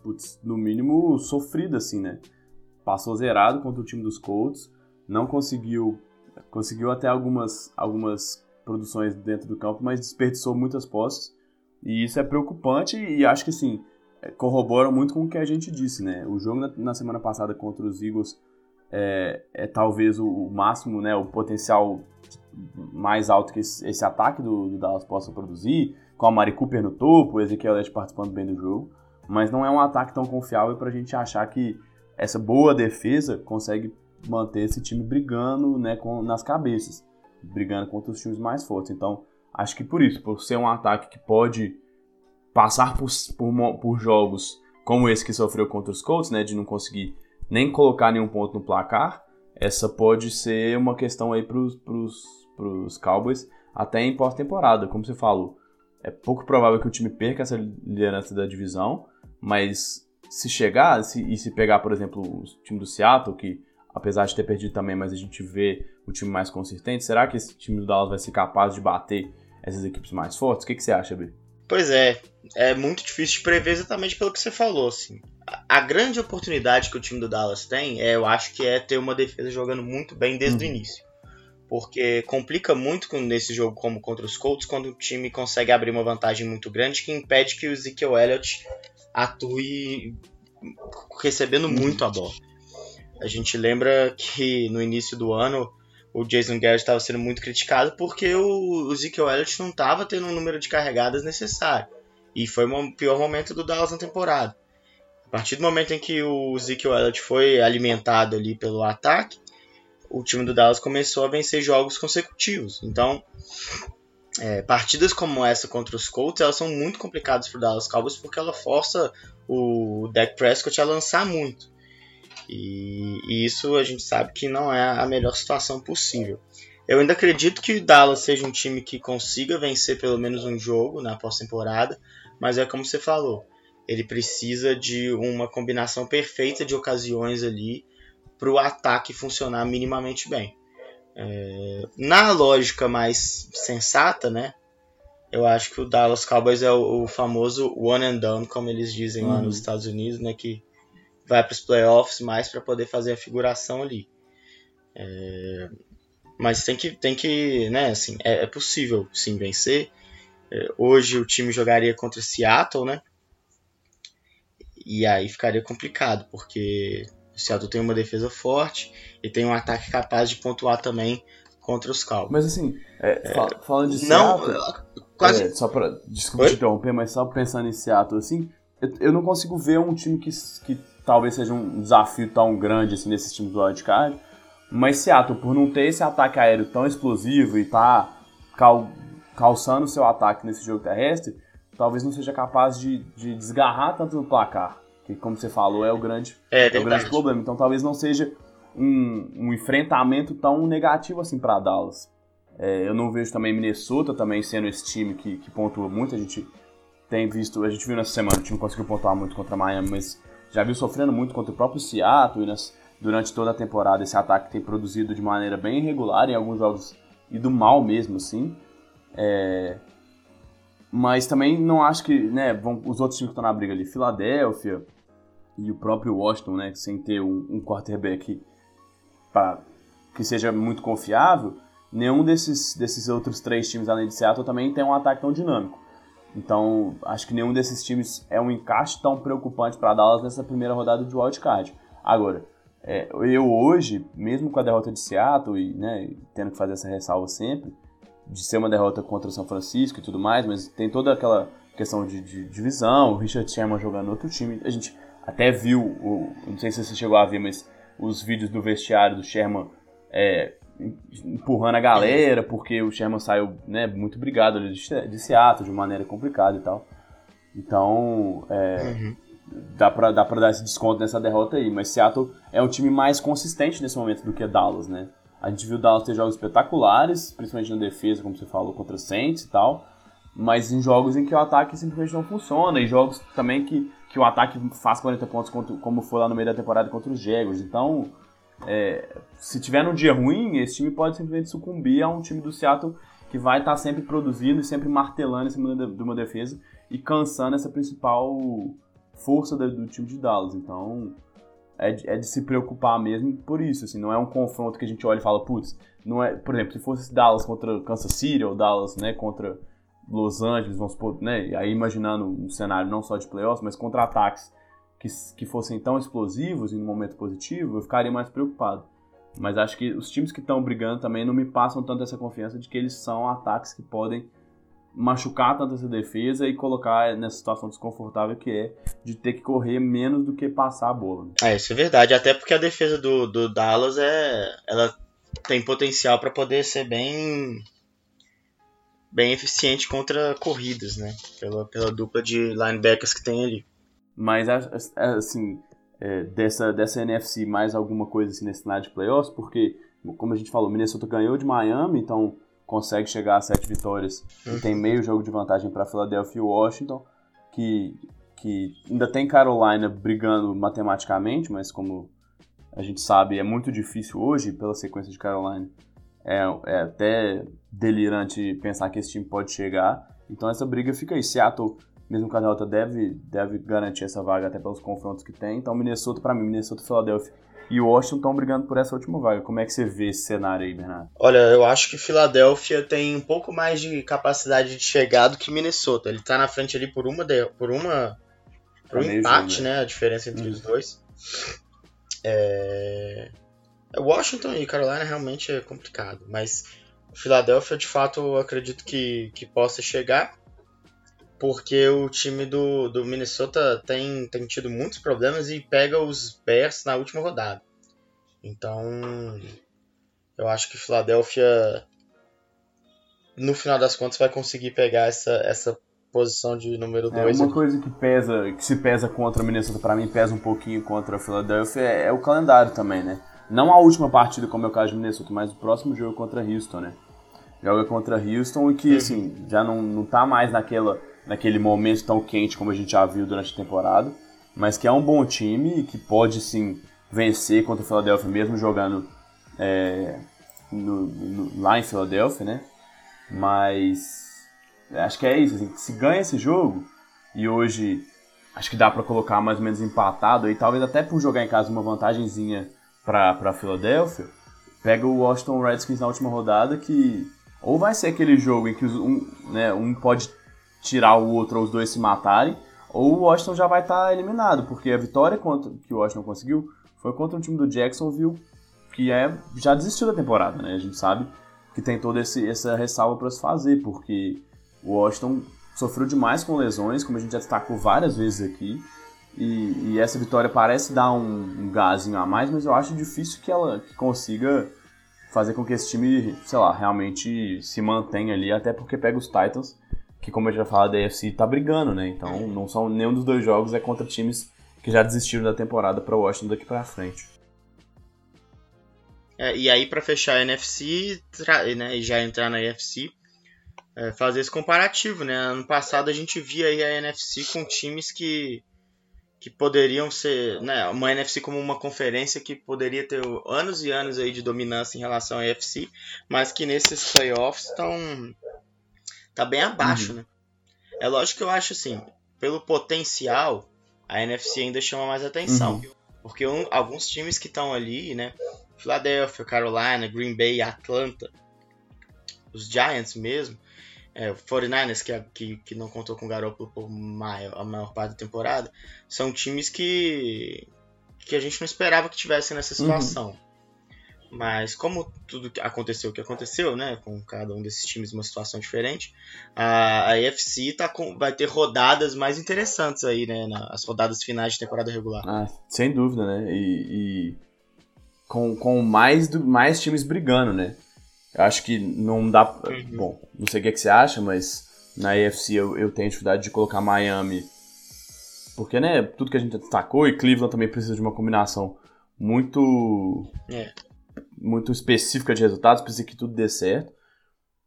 Speaker 1: putz, no mínimo, sofrida, assim, né? Passou zerado contra o time dos Colts, não conseguiu, conseguiu até algumas, algumas produções dentro do campo, mas desperdiçou muitas posses. E isso é preocupante e acho que, assim, corrobora muito com o que a gente disse, né? O jogo na, na semana passada contra os Eagles é, é talvez o, máximo, né, o potencial mais alto que esse, esse ataque do, do, Dallas possa produzir, com a Mari Cooper no topo, o Ezequiel Elliott participando bem do jogo, mas não é um ataque tão confiável para a gente achar que essa boa defesa consegue manter esse time brigando né, com, nas cabeças, brigando contra os times mais fortes. Então, acho que por isso, por ser um ataque que pode passar por, por, por jogos como esse que sofreu contra os Colts, né, de não conseguir nem colocar nenhum ponto no placar, essa pode ser uma questão aí para os Cowboys até em pós-temporada, como você falou. É pouco provável que o time perca essa liderança da divisão, mas se chegar se, e se pegar, por exemplo, o time do Seattle, que apesar de ter perdido também, mas a gente vê o time mais consistente, será que esse time do Dallas vai ser capaz de bater essas equipes mais fortes? O que, que você acha, B?
Speaker 2: Pois é, é muito difícil de prever exatamente pelo que você falou, assim a grande oportunidade que o time do Dallas tem, é, eu acho que é ter uma defesa jogando muito bem desde uhum. o início. Porque complica muito nesse jogo como contra os Colts quando o time consegue abrir uma vantagem muito grande que impede que o Ezekiel Elliott atue recebendo muito a bola. A gente lembra que no início do ano o Jason Garrett estava sendo muito criticado porque o Ezekiel Elliott não estava tendo o um número de carregadas necessário. E foi o pior momento do Dallas na temporada. A partir do momento em que o Ezekiel Elliott foi alimentado ali pelo ataque, o time do Dallas começou a vencer jogos consecutivos. Então, é, partidas como essa contra os Colts, elas são muito complicadas para o Dallas Cowboys porque ela força o Dak Prescott a lançar muito. E, e, isso a gente sabe que não é a melhor situação possível. Eu ainda acredito que o Dallas seja um time que consiga vencer pelo menos um jogo na pós-temporada, mas é como você falou, ele precisa de uma combinação perfeita de ocasiões ali para o ataque funcionar minimamente bem. É, na lógica mais sensata, né? Eu acho que o Dallas Cowboys é o, o famoso one and done, como eles dizem uhum. lá nos Estados Unidos, né? Que vai para os playoffs mais para poder fazer a figuração ali. É, mas tem que, tem que, né? Assim, é, é possível sim vencer. É, hoje o time jogaria contra Seattle, né? E aí ficaria complicado, porque o Seattle tem uma defesa forte e tem um ataque capaz de pontuar também contra os Cowboys.
Speaker 1: Mas assim, é, é, falando de não, Seattle... Quase... É, só pra, desculpa Oi? te interromper, mas só pensando em Seattle, assim, eu, eu, não consigo ver um time que, que talvez seja um desafio tão grande assim nesses times do wildcard, mas Seattle, por não ter esse ataque aéreo tão explosivo e tá cal, calçando seu ataque nesse jogo terrestre, talvez não seja capaz de, de desgarrar tanto no placar. Que, como você falou, é o grande, é, é o grande problema. Então talvez não seja um, um enfrentamento tão negativo assim para Dallas. É, eu não vejo também Minnesota também sendo esse time que, que pontua muito. A gente tem visto, a gente viu nessa semana, o time conseguiu pontuar muito contra Miami, mas já viu sofrendo muito contra o próprio Seattle e nas, durante toda a temporada esse ataque tem produzido de maneira bem irregular em alguns jogos e do mal mesmo, assim. É, mas também não acho que, né, vão, os outros times que estão na briga ali, Filadélfia e o próprio Washington, né, sem ter um, um quarterback que seja muito confiável, nenhum desses, desses outros três times além de Seattle também tem um ataque tão dinâmico. Então, acho que nenhum desses times é um encaixe tão preocupante para Dallas nessa primeira rodada de wildcard. Agora, é, eu hoje, mesmo com a derrota de Seattle e né, tendo que fazer essa ressalva sempre, de ser uma derrota contra o São Francisco e tudo mais, mas tem toda aquela questão de, divisão, o Richard Sherman jogando outro time. A gente até viu, o, não sei se você chegou a ver, mas os vídeos do vestiário do Sherman é, empurrando a galera, porque o Sherman saiu né, muito brigado ali de, de Seattle de maneira complicada e tal. Então, é, uhum. dá, pra, dá pra dar esse desconto nessa derrota aí. Mas Seattle é um time mais consistente nesse momento do que Dallas, né? A gente viu o Dallas ter jogos espetaculares, principalmente na defesa, como você falou, contra o Saints e tal. mas em jogos em que o ataque simplesmente não funciona, e jogos também que, que o ataque faz 40 pontos, contra, como foi lá no meio da temporada contra os Jaguars. Então, é, se tiver num dia ruim, esse time pode simplesmente sucumbir a um time do Seattle que vai estar tá sempre produzindo e sempre martelando em cima de uma defesa e cansando essa principal força do, do time de Dallas. Então, é de, é de, se preocupar mesmo por isso, assim, não é um confronto que a gente olha e fala, putz, não é, por exemplo, se fosse Dallas contra Kansas City ou Dallas, né, contra Los Angeles, vamos supor, né, aí imaginando um cenário não só de playoffs, mas contra ataques que, que fossem tão explosivos em um momento positivo, eu ficaria mais preocupado. Mas acho que os times que estão brigando também não me passam tanto essa confiança de que eles são ataques que podem machucar tanto essa defesa e colocar nessa situação desconfortável que é de ter que correr menos do que passar a bola.
Speaker 2: É, isso é verdade. Até porque a defesa do, do Dallas é, ela tem potencial para poder ser bem bem eficiente contra corridas, né? Pela, pela dupla de linebackers que tem ali.
Speaker 1: Mas assim, é, dessa, dessa NFC mais alguma coisa assim nesse cenário de playoffs, porque como a gente falou, Minnesota ganhou de Miami, então consegue chegar a sete vitórias uhum. e tem meio jogo de vantagem para Philadelphia e Washington, que, que ainda tem Carolina brigando matematicamente, mas como a gente sabe, é muito difícil hoje pela sequência de Carolina. É, é até delirante pensar que esse time pode chegar. Então essa briga fica aí. Seattle, mesmo com a derrota, deve, deve garantir essa vaga até pelos confrontos que tem. Então Minnesota, para mim, Minnesota Philadelphia e o Washington estão brigando por essa última vaga. Como é que você vê esse cenário aí, Bernardo?
Speaker 2: Olha, eu acho que Filadélfia tem um pouco mais de capacidade de chegar do que Minnesota. Ele está na frente ali por uma por uma por um tá empate, jogo, né? né? A diferença entre hum. os dois. É... Washington e Carolina realmente é complicado, mas Filadélfia de fato eu acredito que, que possa chegar porque o time do, do Minnesota tem, tem tido muitos problemas e pega os Bears na última rodada. Então, eu acho que Filadélfia, no final das contas, vai conseguir pegar essa, essa posição de número 2.
Speaker 1: É, uma coisa que pesa, que se pesa contra o Minnesota, para mim, pesa um pouquinho contra a Filadélfia, é, é, o calendário também, né? Não a última partida, como é o caso de Minnesota, mas o próximo jogo contra Houston, né? Joga contra Houston e que, uhum. assim, já não, não tá mais naquela naquele momento tão quente como a gente já viu durante a temporada, mas que é um bom time e que pode sim vencer contra o Philadelphia mesmo jogando é, no, no, lá em Philadelphia, né? Mas acho que é isso, assim, se ganha esse jogo e hoje acho que dá para colocar mais ou menos empatado aí, talvez até por jogar em casa uma vantagenzinha para Philadelphia, pega o Washington Redskins na última rodada que ou vai ser aquele jogo em que um, né, um pode tirar o outro ou os dois se matarem, ou o Washington já vai estar tá eliminado, porque a vitória contra, que o Washington conseguiu foi contra o time do Jacksonville, que é, já desistiu da temporada, né? A gente sabe que tem toda esse, essa ressalva para se fazer, porque o Washington sofreu demais com lesões, como a gente já destacou várias vezes aqui, e, e essa vitória parece dar um, um gásinho a mais, mas eu acho difícil que ela que consiga fazer com que esse time, sei lá, realmente se mantenha ali, até porque pega os Titans, que como eu já falei, da AFC tá brigando, né? Então não são nenhum dos dois jogos é contra times que já desistiram da temporada para Washington daqui para frente.
Speaker 2: É, e aí para fechar a NFC, né, e já entrar na AFC, é, fazer esse comparativo, né? Ano passado a gente via aí a NFC com times que que poderiam ser, né, uma NFC como uma conferência que poderia ter anos e anos aí de dominância em relação à AFC, mas que nesses playoffs estão tá bem abaixo, uhum. né? É lógico que eu acho assim, pelo potencial, a NFC ainda chama mais atenção. Uhum. Porque um, alguns times que estão ali, né? Philadelphia, Carolina, Green Bay, Atlanta, os Giants mesmo, é, o 49ers, que, que, que não contou com o Garoppolo por maior, a maior parte da temporada, são times que, que a gente não esperava que tivessem nessa uhum. situação. Uhum. Mas como tudo aconteceu o que aconteceu, né, com cada um desses times uma situação diferente, a, a AFC tá com, vai ter rodadas mais interessantes aí, né, nas rodadas finais de temporada regular.
Speaker 1: Ah, sem dúvida, né, e, e com, com mais, do, mais times brigando, né. Eu acho que não dá, uhum. bom, não sei o que, é que você acha, mas na AFC eu, eu tenho dificuldade de colocar Miami, porque, né, tudo que a gente destacou, e Cleveland também precisa de uma combinação muito... É muito específica de resultados, precisa que tudo dê certo.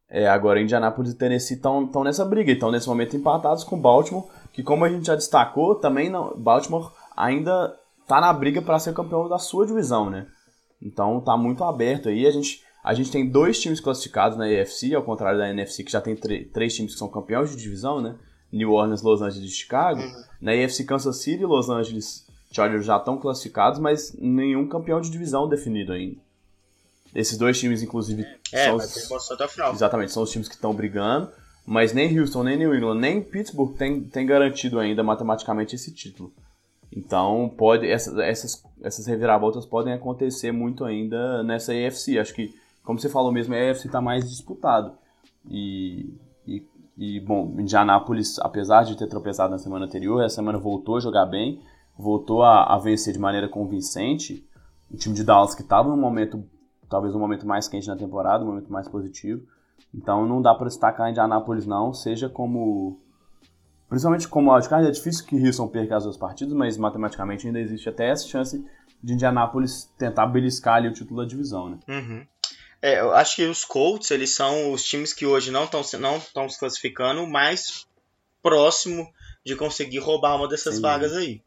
Speaker 1: É, agora Indianapolis e Tennessee estão nessa briga, estão nesse momento empatados com Baltimore, que como a gente já destacou, também não, Baltimore ainda tá na briga para ser campeão da sua divisão, né? Então tá muito aberto aí. A gente, a gente tem dois times classificados na AFC, ao contrário da NFC, que já tem três times que são campeões de divisão, né? New Orleans, Los Angeles e Chicago. Uhum. Na AFC, Kansas City e Los Angeles Chargers já estão classificados, mas nenhum campeão de divisão definido ainda. Esses dois times, inclusive,
Speaker 2: é, são os... até o final.
Speaker 1: Exatamente, são os times que estão brigando, mas nem Houston, nem New England, nem Pittsburgh tem, tem garantido ainda matematicamente esse título. Então, pode essas, essas, essas reviravoltas podem acontecer muito ainda nessa AFC. Acho que, como você falou mesmo, a AFC está mais disputado. E, e, e, bom, Indianápolis, apesar de ter tropeçado na semana anterior, essa semana voltou a jogar bem, voltou a, a vencer de maneira convincente. O time de Dallas que estava num momento talvez um momento mais quente na temporada, um momento mais positivo. Então não dá para destacar Indianápolis não, seja como principalmente como wildcard, é difícil que Houston perca as duas partidas, mas matematicamente ainda existe até essa chance de Indianápolis tentar beliscar ali o título da divisão, né?
Speaker 2: Uhum. É, eu acho que os Colts, eles são os times que hoje não estão não estão se classificando mais próximo de conseguir roubar uma dessas Sim. vagas aí.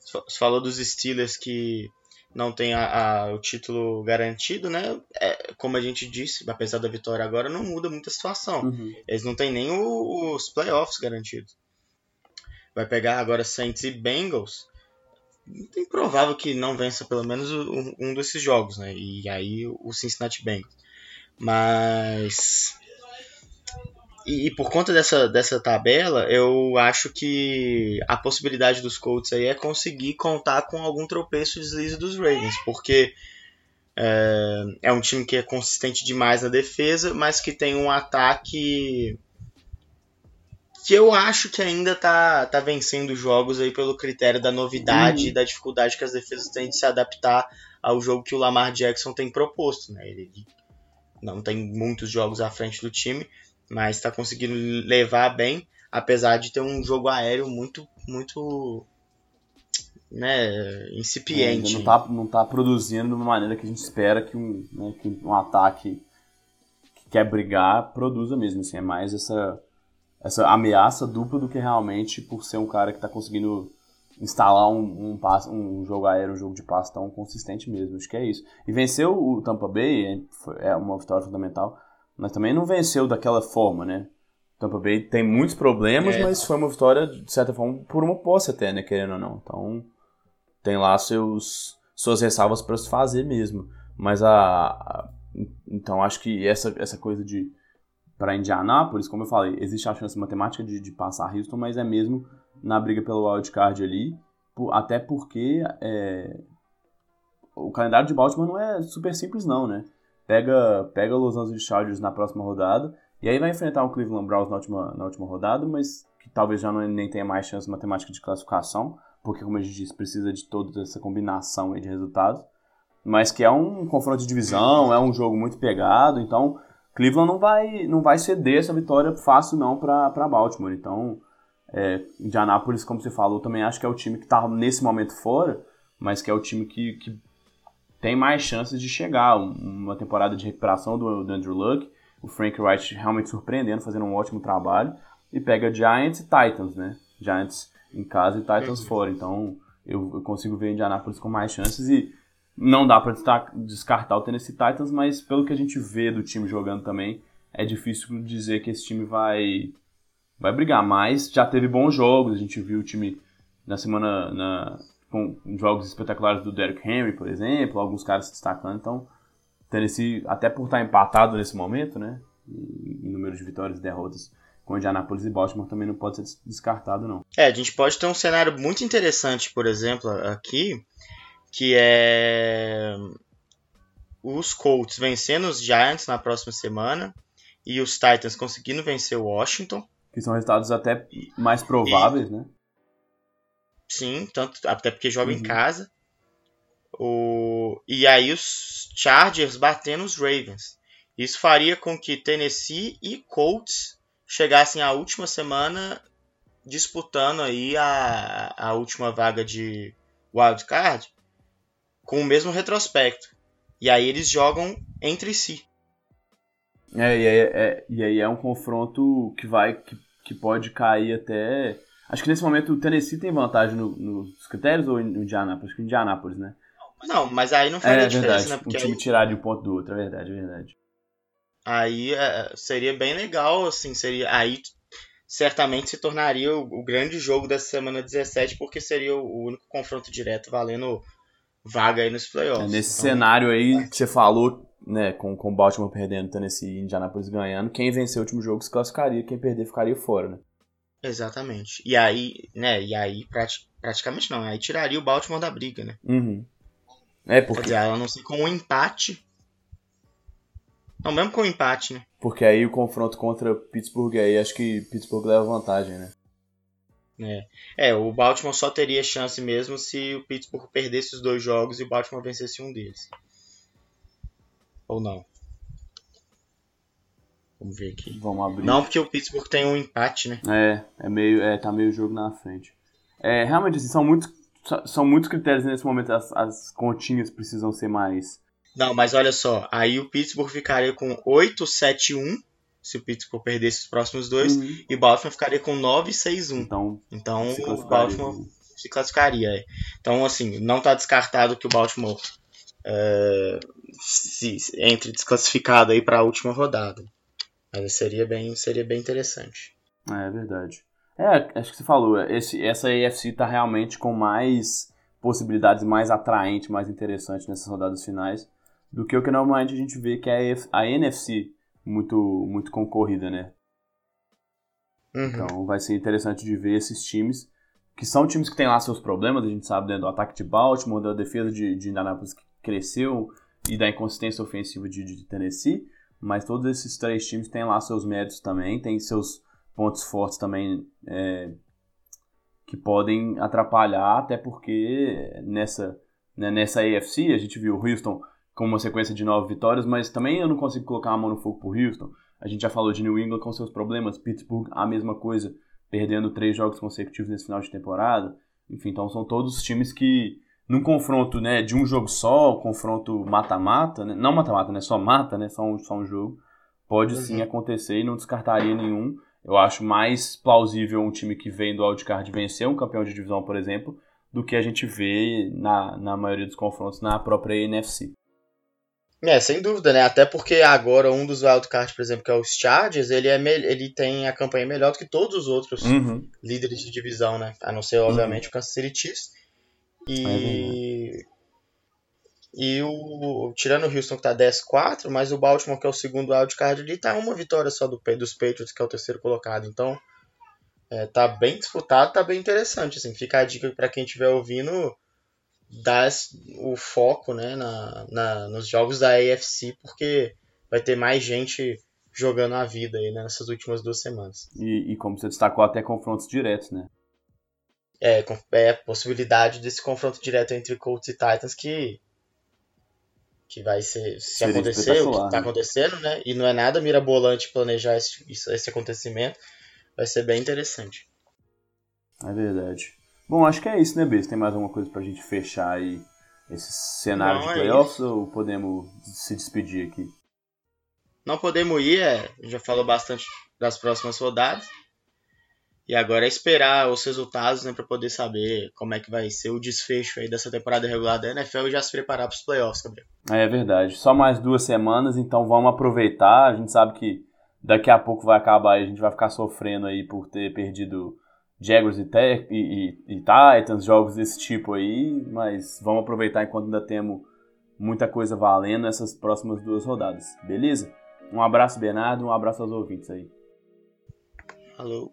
Speaker 2: Você falou dos Steelers que não tem a, a, o título garantido, né? É, como a gente disse, apesar da vitória agora, não muda muita situação. Uhum. Eles não têm nem o, os playoffs garantidos. Vai pegar agora Saints e Bengals. É improvável que não vença pelo menos um, um desses jogos, né? E aí o Cincinnati Bengals. Mas e, e, por conta dessa, dessa tabela, eu acho que a possibilidade dos Colts aí é conseguir contar com algum tropeço e deslize dos Ravens, porque é, é, um time que é consistente demais na defesa, mas que tem um ataque que eu acho que ainda tá, tá vencendo jogos aí pelo critério da novidade uhum. e da dificuldade que as defesas têm de se adaptar ao jogo que o Lamar Jackson tem proposto, né? Ele não tem muitos jogos à frente do time, mas está conseguindo levar bem, apesar de ter um jogo aéreo muito, muito né, incipiente.
Speaker 1: É, não está não tá produzindo de uma maneira que a gente espera que um, né, que um ataque que quer brigar produza mesmo. Assim, é mais essa, essa ameaça dupla do que realmente por ser um cara que está conseguindo instalar um, um, passe, um jogo aéreo, um jogo de passe tão consistente mesmo. Acho que é isso. E venceu o Tampa Bay é uma vitória fundamental mas também não venceu daquela forma, né? Tampa Bay tem muitos problemas, é. mas foi uma vitória, de certa forma, por uma posse até, né? Querendo ou não. Então, tem lá seus, suas ressalvas para se fazer mesmo. Mas a, a, Então, acho que essa, essa coisa de. Para Indianápolis, como eu falei, existe a chance matemática de, de passar Houston, mas é mesmo na briga pelo wildcard ali. Por, até porque é, o calendário de Baltimore não é super simples, não, né? Pega, pega Los Angeles Chargers na próxima rodada, e aí vai enfrentar o Cleveland Browns na última, na última rodada, mas que talvez já não, nem tenha mais chance matemática de classificação, porque, como a gente disse, precisa de toda essa combinação de resultados, mas que é um confronto de divisão, é um jogo muito pegado, então Cleveland não vai, não vai ceder essa vitória fácil não para Baltimore, então é, Indianapolis, como você falou, também acho que é o time que está nesse momento fora, mas que é o time que, que tem mais chances de chegar. Uma temporada de recuperação do, do Andrew Luck, o Frank Wright realmente surpreendendo, fazendo um ótimo trabalho, e pega Giants e Titans, né? Giants em casa e Titans uhum. fora. Então eu, eu, consigo ver Indianapolis com mais chances e não dá para descartar o Tennessee Titans, mas pelo que a gente vê do time jogando também, é difícil dizer que esse time vai vai brigar mais. Já teve bons jogos, a gente viu o time na semana na, com jogos espetaculares do Derrick Henry, por exemplo, alguns caras se destacando. Então, Tennessee, até por estar empatado nesse momento, né, em número de vitórias e derrotas com Indianapolis e Baltimore também não pode ser descartado, não.
Speaker 2: É, a gente pode ter um cenário muito interessante, por exemplo, aqui, que é os Colts vencendo os Giants na próxima semana e os Titans conseguindo vencer o Washington.
Speaker 1: Que são resultados até mais prováveis, e, né?
Speaker 2: Sim, tanto, até porque joga uhum. em casa. O, e aí os Chargers batendo os Ravens. Isso faria com que Tennessee e Colts chegassem à última semana disputando aí a, a última vaga de wildcard com o mesmo retrospecto. E aí eles jogam entre si.
Speaker 1: É, e aí é, e aí é um confronto que vai, que, que pode cair até. Acho que nesse momento o Tennessee tem vantagem no, nos critérios ou no Indianapolis? Acho que Indianapolis, né?
Speaker 2: Não, mas aí não faria
Speaker 1: é,
Speaker 2: diferença,
Speaker 1: verdade.
Speaker 2: né? Porque
Speaker 1: um time
Speaker 2: aí,
Speaker 1: tirar de um ponto do outro, é verdade, é verdade.
Speaker 2: aí, é, seria bem legal, assim, seria. Aí certamente se tornaria o, o grande jogo dessa semana 17, porque seria o, único confronto direto valendo vaga aí nos
Speaker 1: É,
Speaker 2: playoffs.
Speaker 1: nesse
Speaker 2: Então,
Speaker 1: cenário aí que você falou, né, com, com o Baltimore perdendo, Tennessee e Indianapolis ganhando, quem vencer o último jogo se classificaria, quem perder ficaria fora, né?
Speaker 2: Exatamente. E aí, né, e aí prati- praticamente não, aí tiraria o Baltimore da briga, né?
Speaker 1: Uhum. É,
Speaker 2: Quer
Speaker 1: porque,
Speaker 2: dizer, ela não sei com um empate. Não, mesmo com um empate, né?
Speaker 1: porque aí o confronto contra Pittsburgh aí, acho que Pittsburgh leva vantagem, né?
Speaker 2: É, o Baltimore só teria chance mesmo se o Pittsburgh perdesse os dois jogos e o Baltimore vencesse um deles. Ou não. Vamos ver aqui.
Speaker 1: Vamos abrir.
Speaker 2: Não, porque o Pittsburgh tem um empate, né?
Speaker 1: É, é meio, é, tá meio jogo na frente. É, realmente, assim, são muitos, são muitos critérios nesse momento, as, as continhas precisam ser mais...
Speaker 2: Não, mas olha só, aí o Pittsburgh ficaria com 8-7-1 se o Pittsburgh perdesse os próximos dois
Speaker 1: Uhum.
Speaker 2: e o Baltimore ficaria com 9-6-1.
Speaker 1: Então,
Speaker 2: Então
Speaker 1: se
Speaker 2: o. Baltimore se classificaria. é. Então, assim, não está descartado que o Baltimore se, se- entre desclassificado aí para a última rodada. Seria bem, seria bem interessante.
Speaker 1: É verdade. É, acho que você falou, esse, essa AFC tá realmente com mais possibilidades, mais atraente, mais interessante nessas rodadas finais do que o que normalmente a gente vê que é a, a NFC muito, muito concorrida, né?
Speaker 2: Uhum.
Speaker 1: Então vai ser interessante de ver esses times, que são times que têm lá seus problemas, a gente sabe, dentro do ataque de Baltimore, da defesa de, de Indianapolis que cresceu e da inconsistência ofensiva de, de Tennessee, mas todos esses três times têm lá seus méritos também, têm seus pontos fortes também é, que podem atrapalhar, até porque nessa, né, nessa AFC a gente viu o Houston com uma sequência de nove vitórias, mas também eu não consigo colocar a mão no fogo pro Houston. A gente já falou de New England com seus problemas, Pittsburgh a mesma coisa, perdendo três jogos consecutivos nesse final de temporada. Enfim, então são todos times que num confronto, né, de um jogo só, confronto mata-mata, né, não mata-mata, né, só mata, né, só um, só um jogo, pode
Speaker 2: Uhum.
Speaker 1: sim acontecer e não descartaria nenhum. Eu acho mais plausível um time que vem do wildcard vencer um campeão de divisão, por exemplo, do que a gente vê na, na maioria dos confrontos na própria NFC.
Speaker 2: É, sem dúvida, né? Até porque agora um dos wildcards, por exemplo, que é o Chargers, ele, é ele tem a campanha melhor do que todos os outros
Speaker 1: Uhum.
Speaker 2: líderes de divisão, né? A não ser, obviamente, o Kansas City Chiefs. E. e o. Tirando o Houston que tá 10-4, mas o Baltimore, que é o segundo wildcard ali, tá uma vitória só do, dos Patriots, que é o terceiro colocado. Então. É, tá bem disputado, tá bem interessante. Assim, fica a dica para quem estiver ouvindo dar o foco né, na, na- nos jogos da AFC, porque vai ter mais gente jogando a vida aí né, nessas últimas duas semanas.
Speaker 1: E, e como você destacou, até confrontos diretos, né?
Speaker 2: É, é a possibilidade desse confronto direto entre Colts e Titans que que vai ser se
Speaker 1: Seria
Speaker 2: acontecer o que está
Speaker 1: né?
Speaker 2: acontecendo, né? E não é nada mirabolante planejar esse, esse acontecimento. Vai ser bem interessante.
Speaker 1: É verdade. Bom, acho que é isso, né, Bess? Tem mais alguma coisa pra gente fechar aí esse cenário
Speaker 2: Não,
Speaker 1: de
Speaker 2: é
Speaker 1: playoffs ou podemos se despedir aqui?
Speaker 2: Não podemos ir, é, a já falou bastante das próximas rodadas. E agora é esperar os resultados, né, para poder saber como é que vai ser o desfecho aí dessa temporada regular da NFL e já se preparar para os playoffs, Gabriel.
Speaker 1: É verdade. Só mais duas semanas, então vamos aproveitar. A gente sabe que daqui a pouco vai acabar e a gente vai ficar sofrendo aí por ter perdido Jaguars e, e- e- e Titans, jogos desse tipo aí, mas vamos aproveitar enquanto ainda temos muita coisa valendo nessas próximas duas rodadas, beleza? Um abraço, Bernardo, um abraço aos ouvintes aí.
Speaker 2: Falou.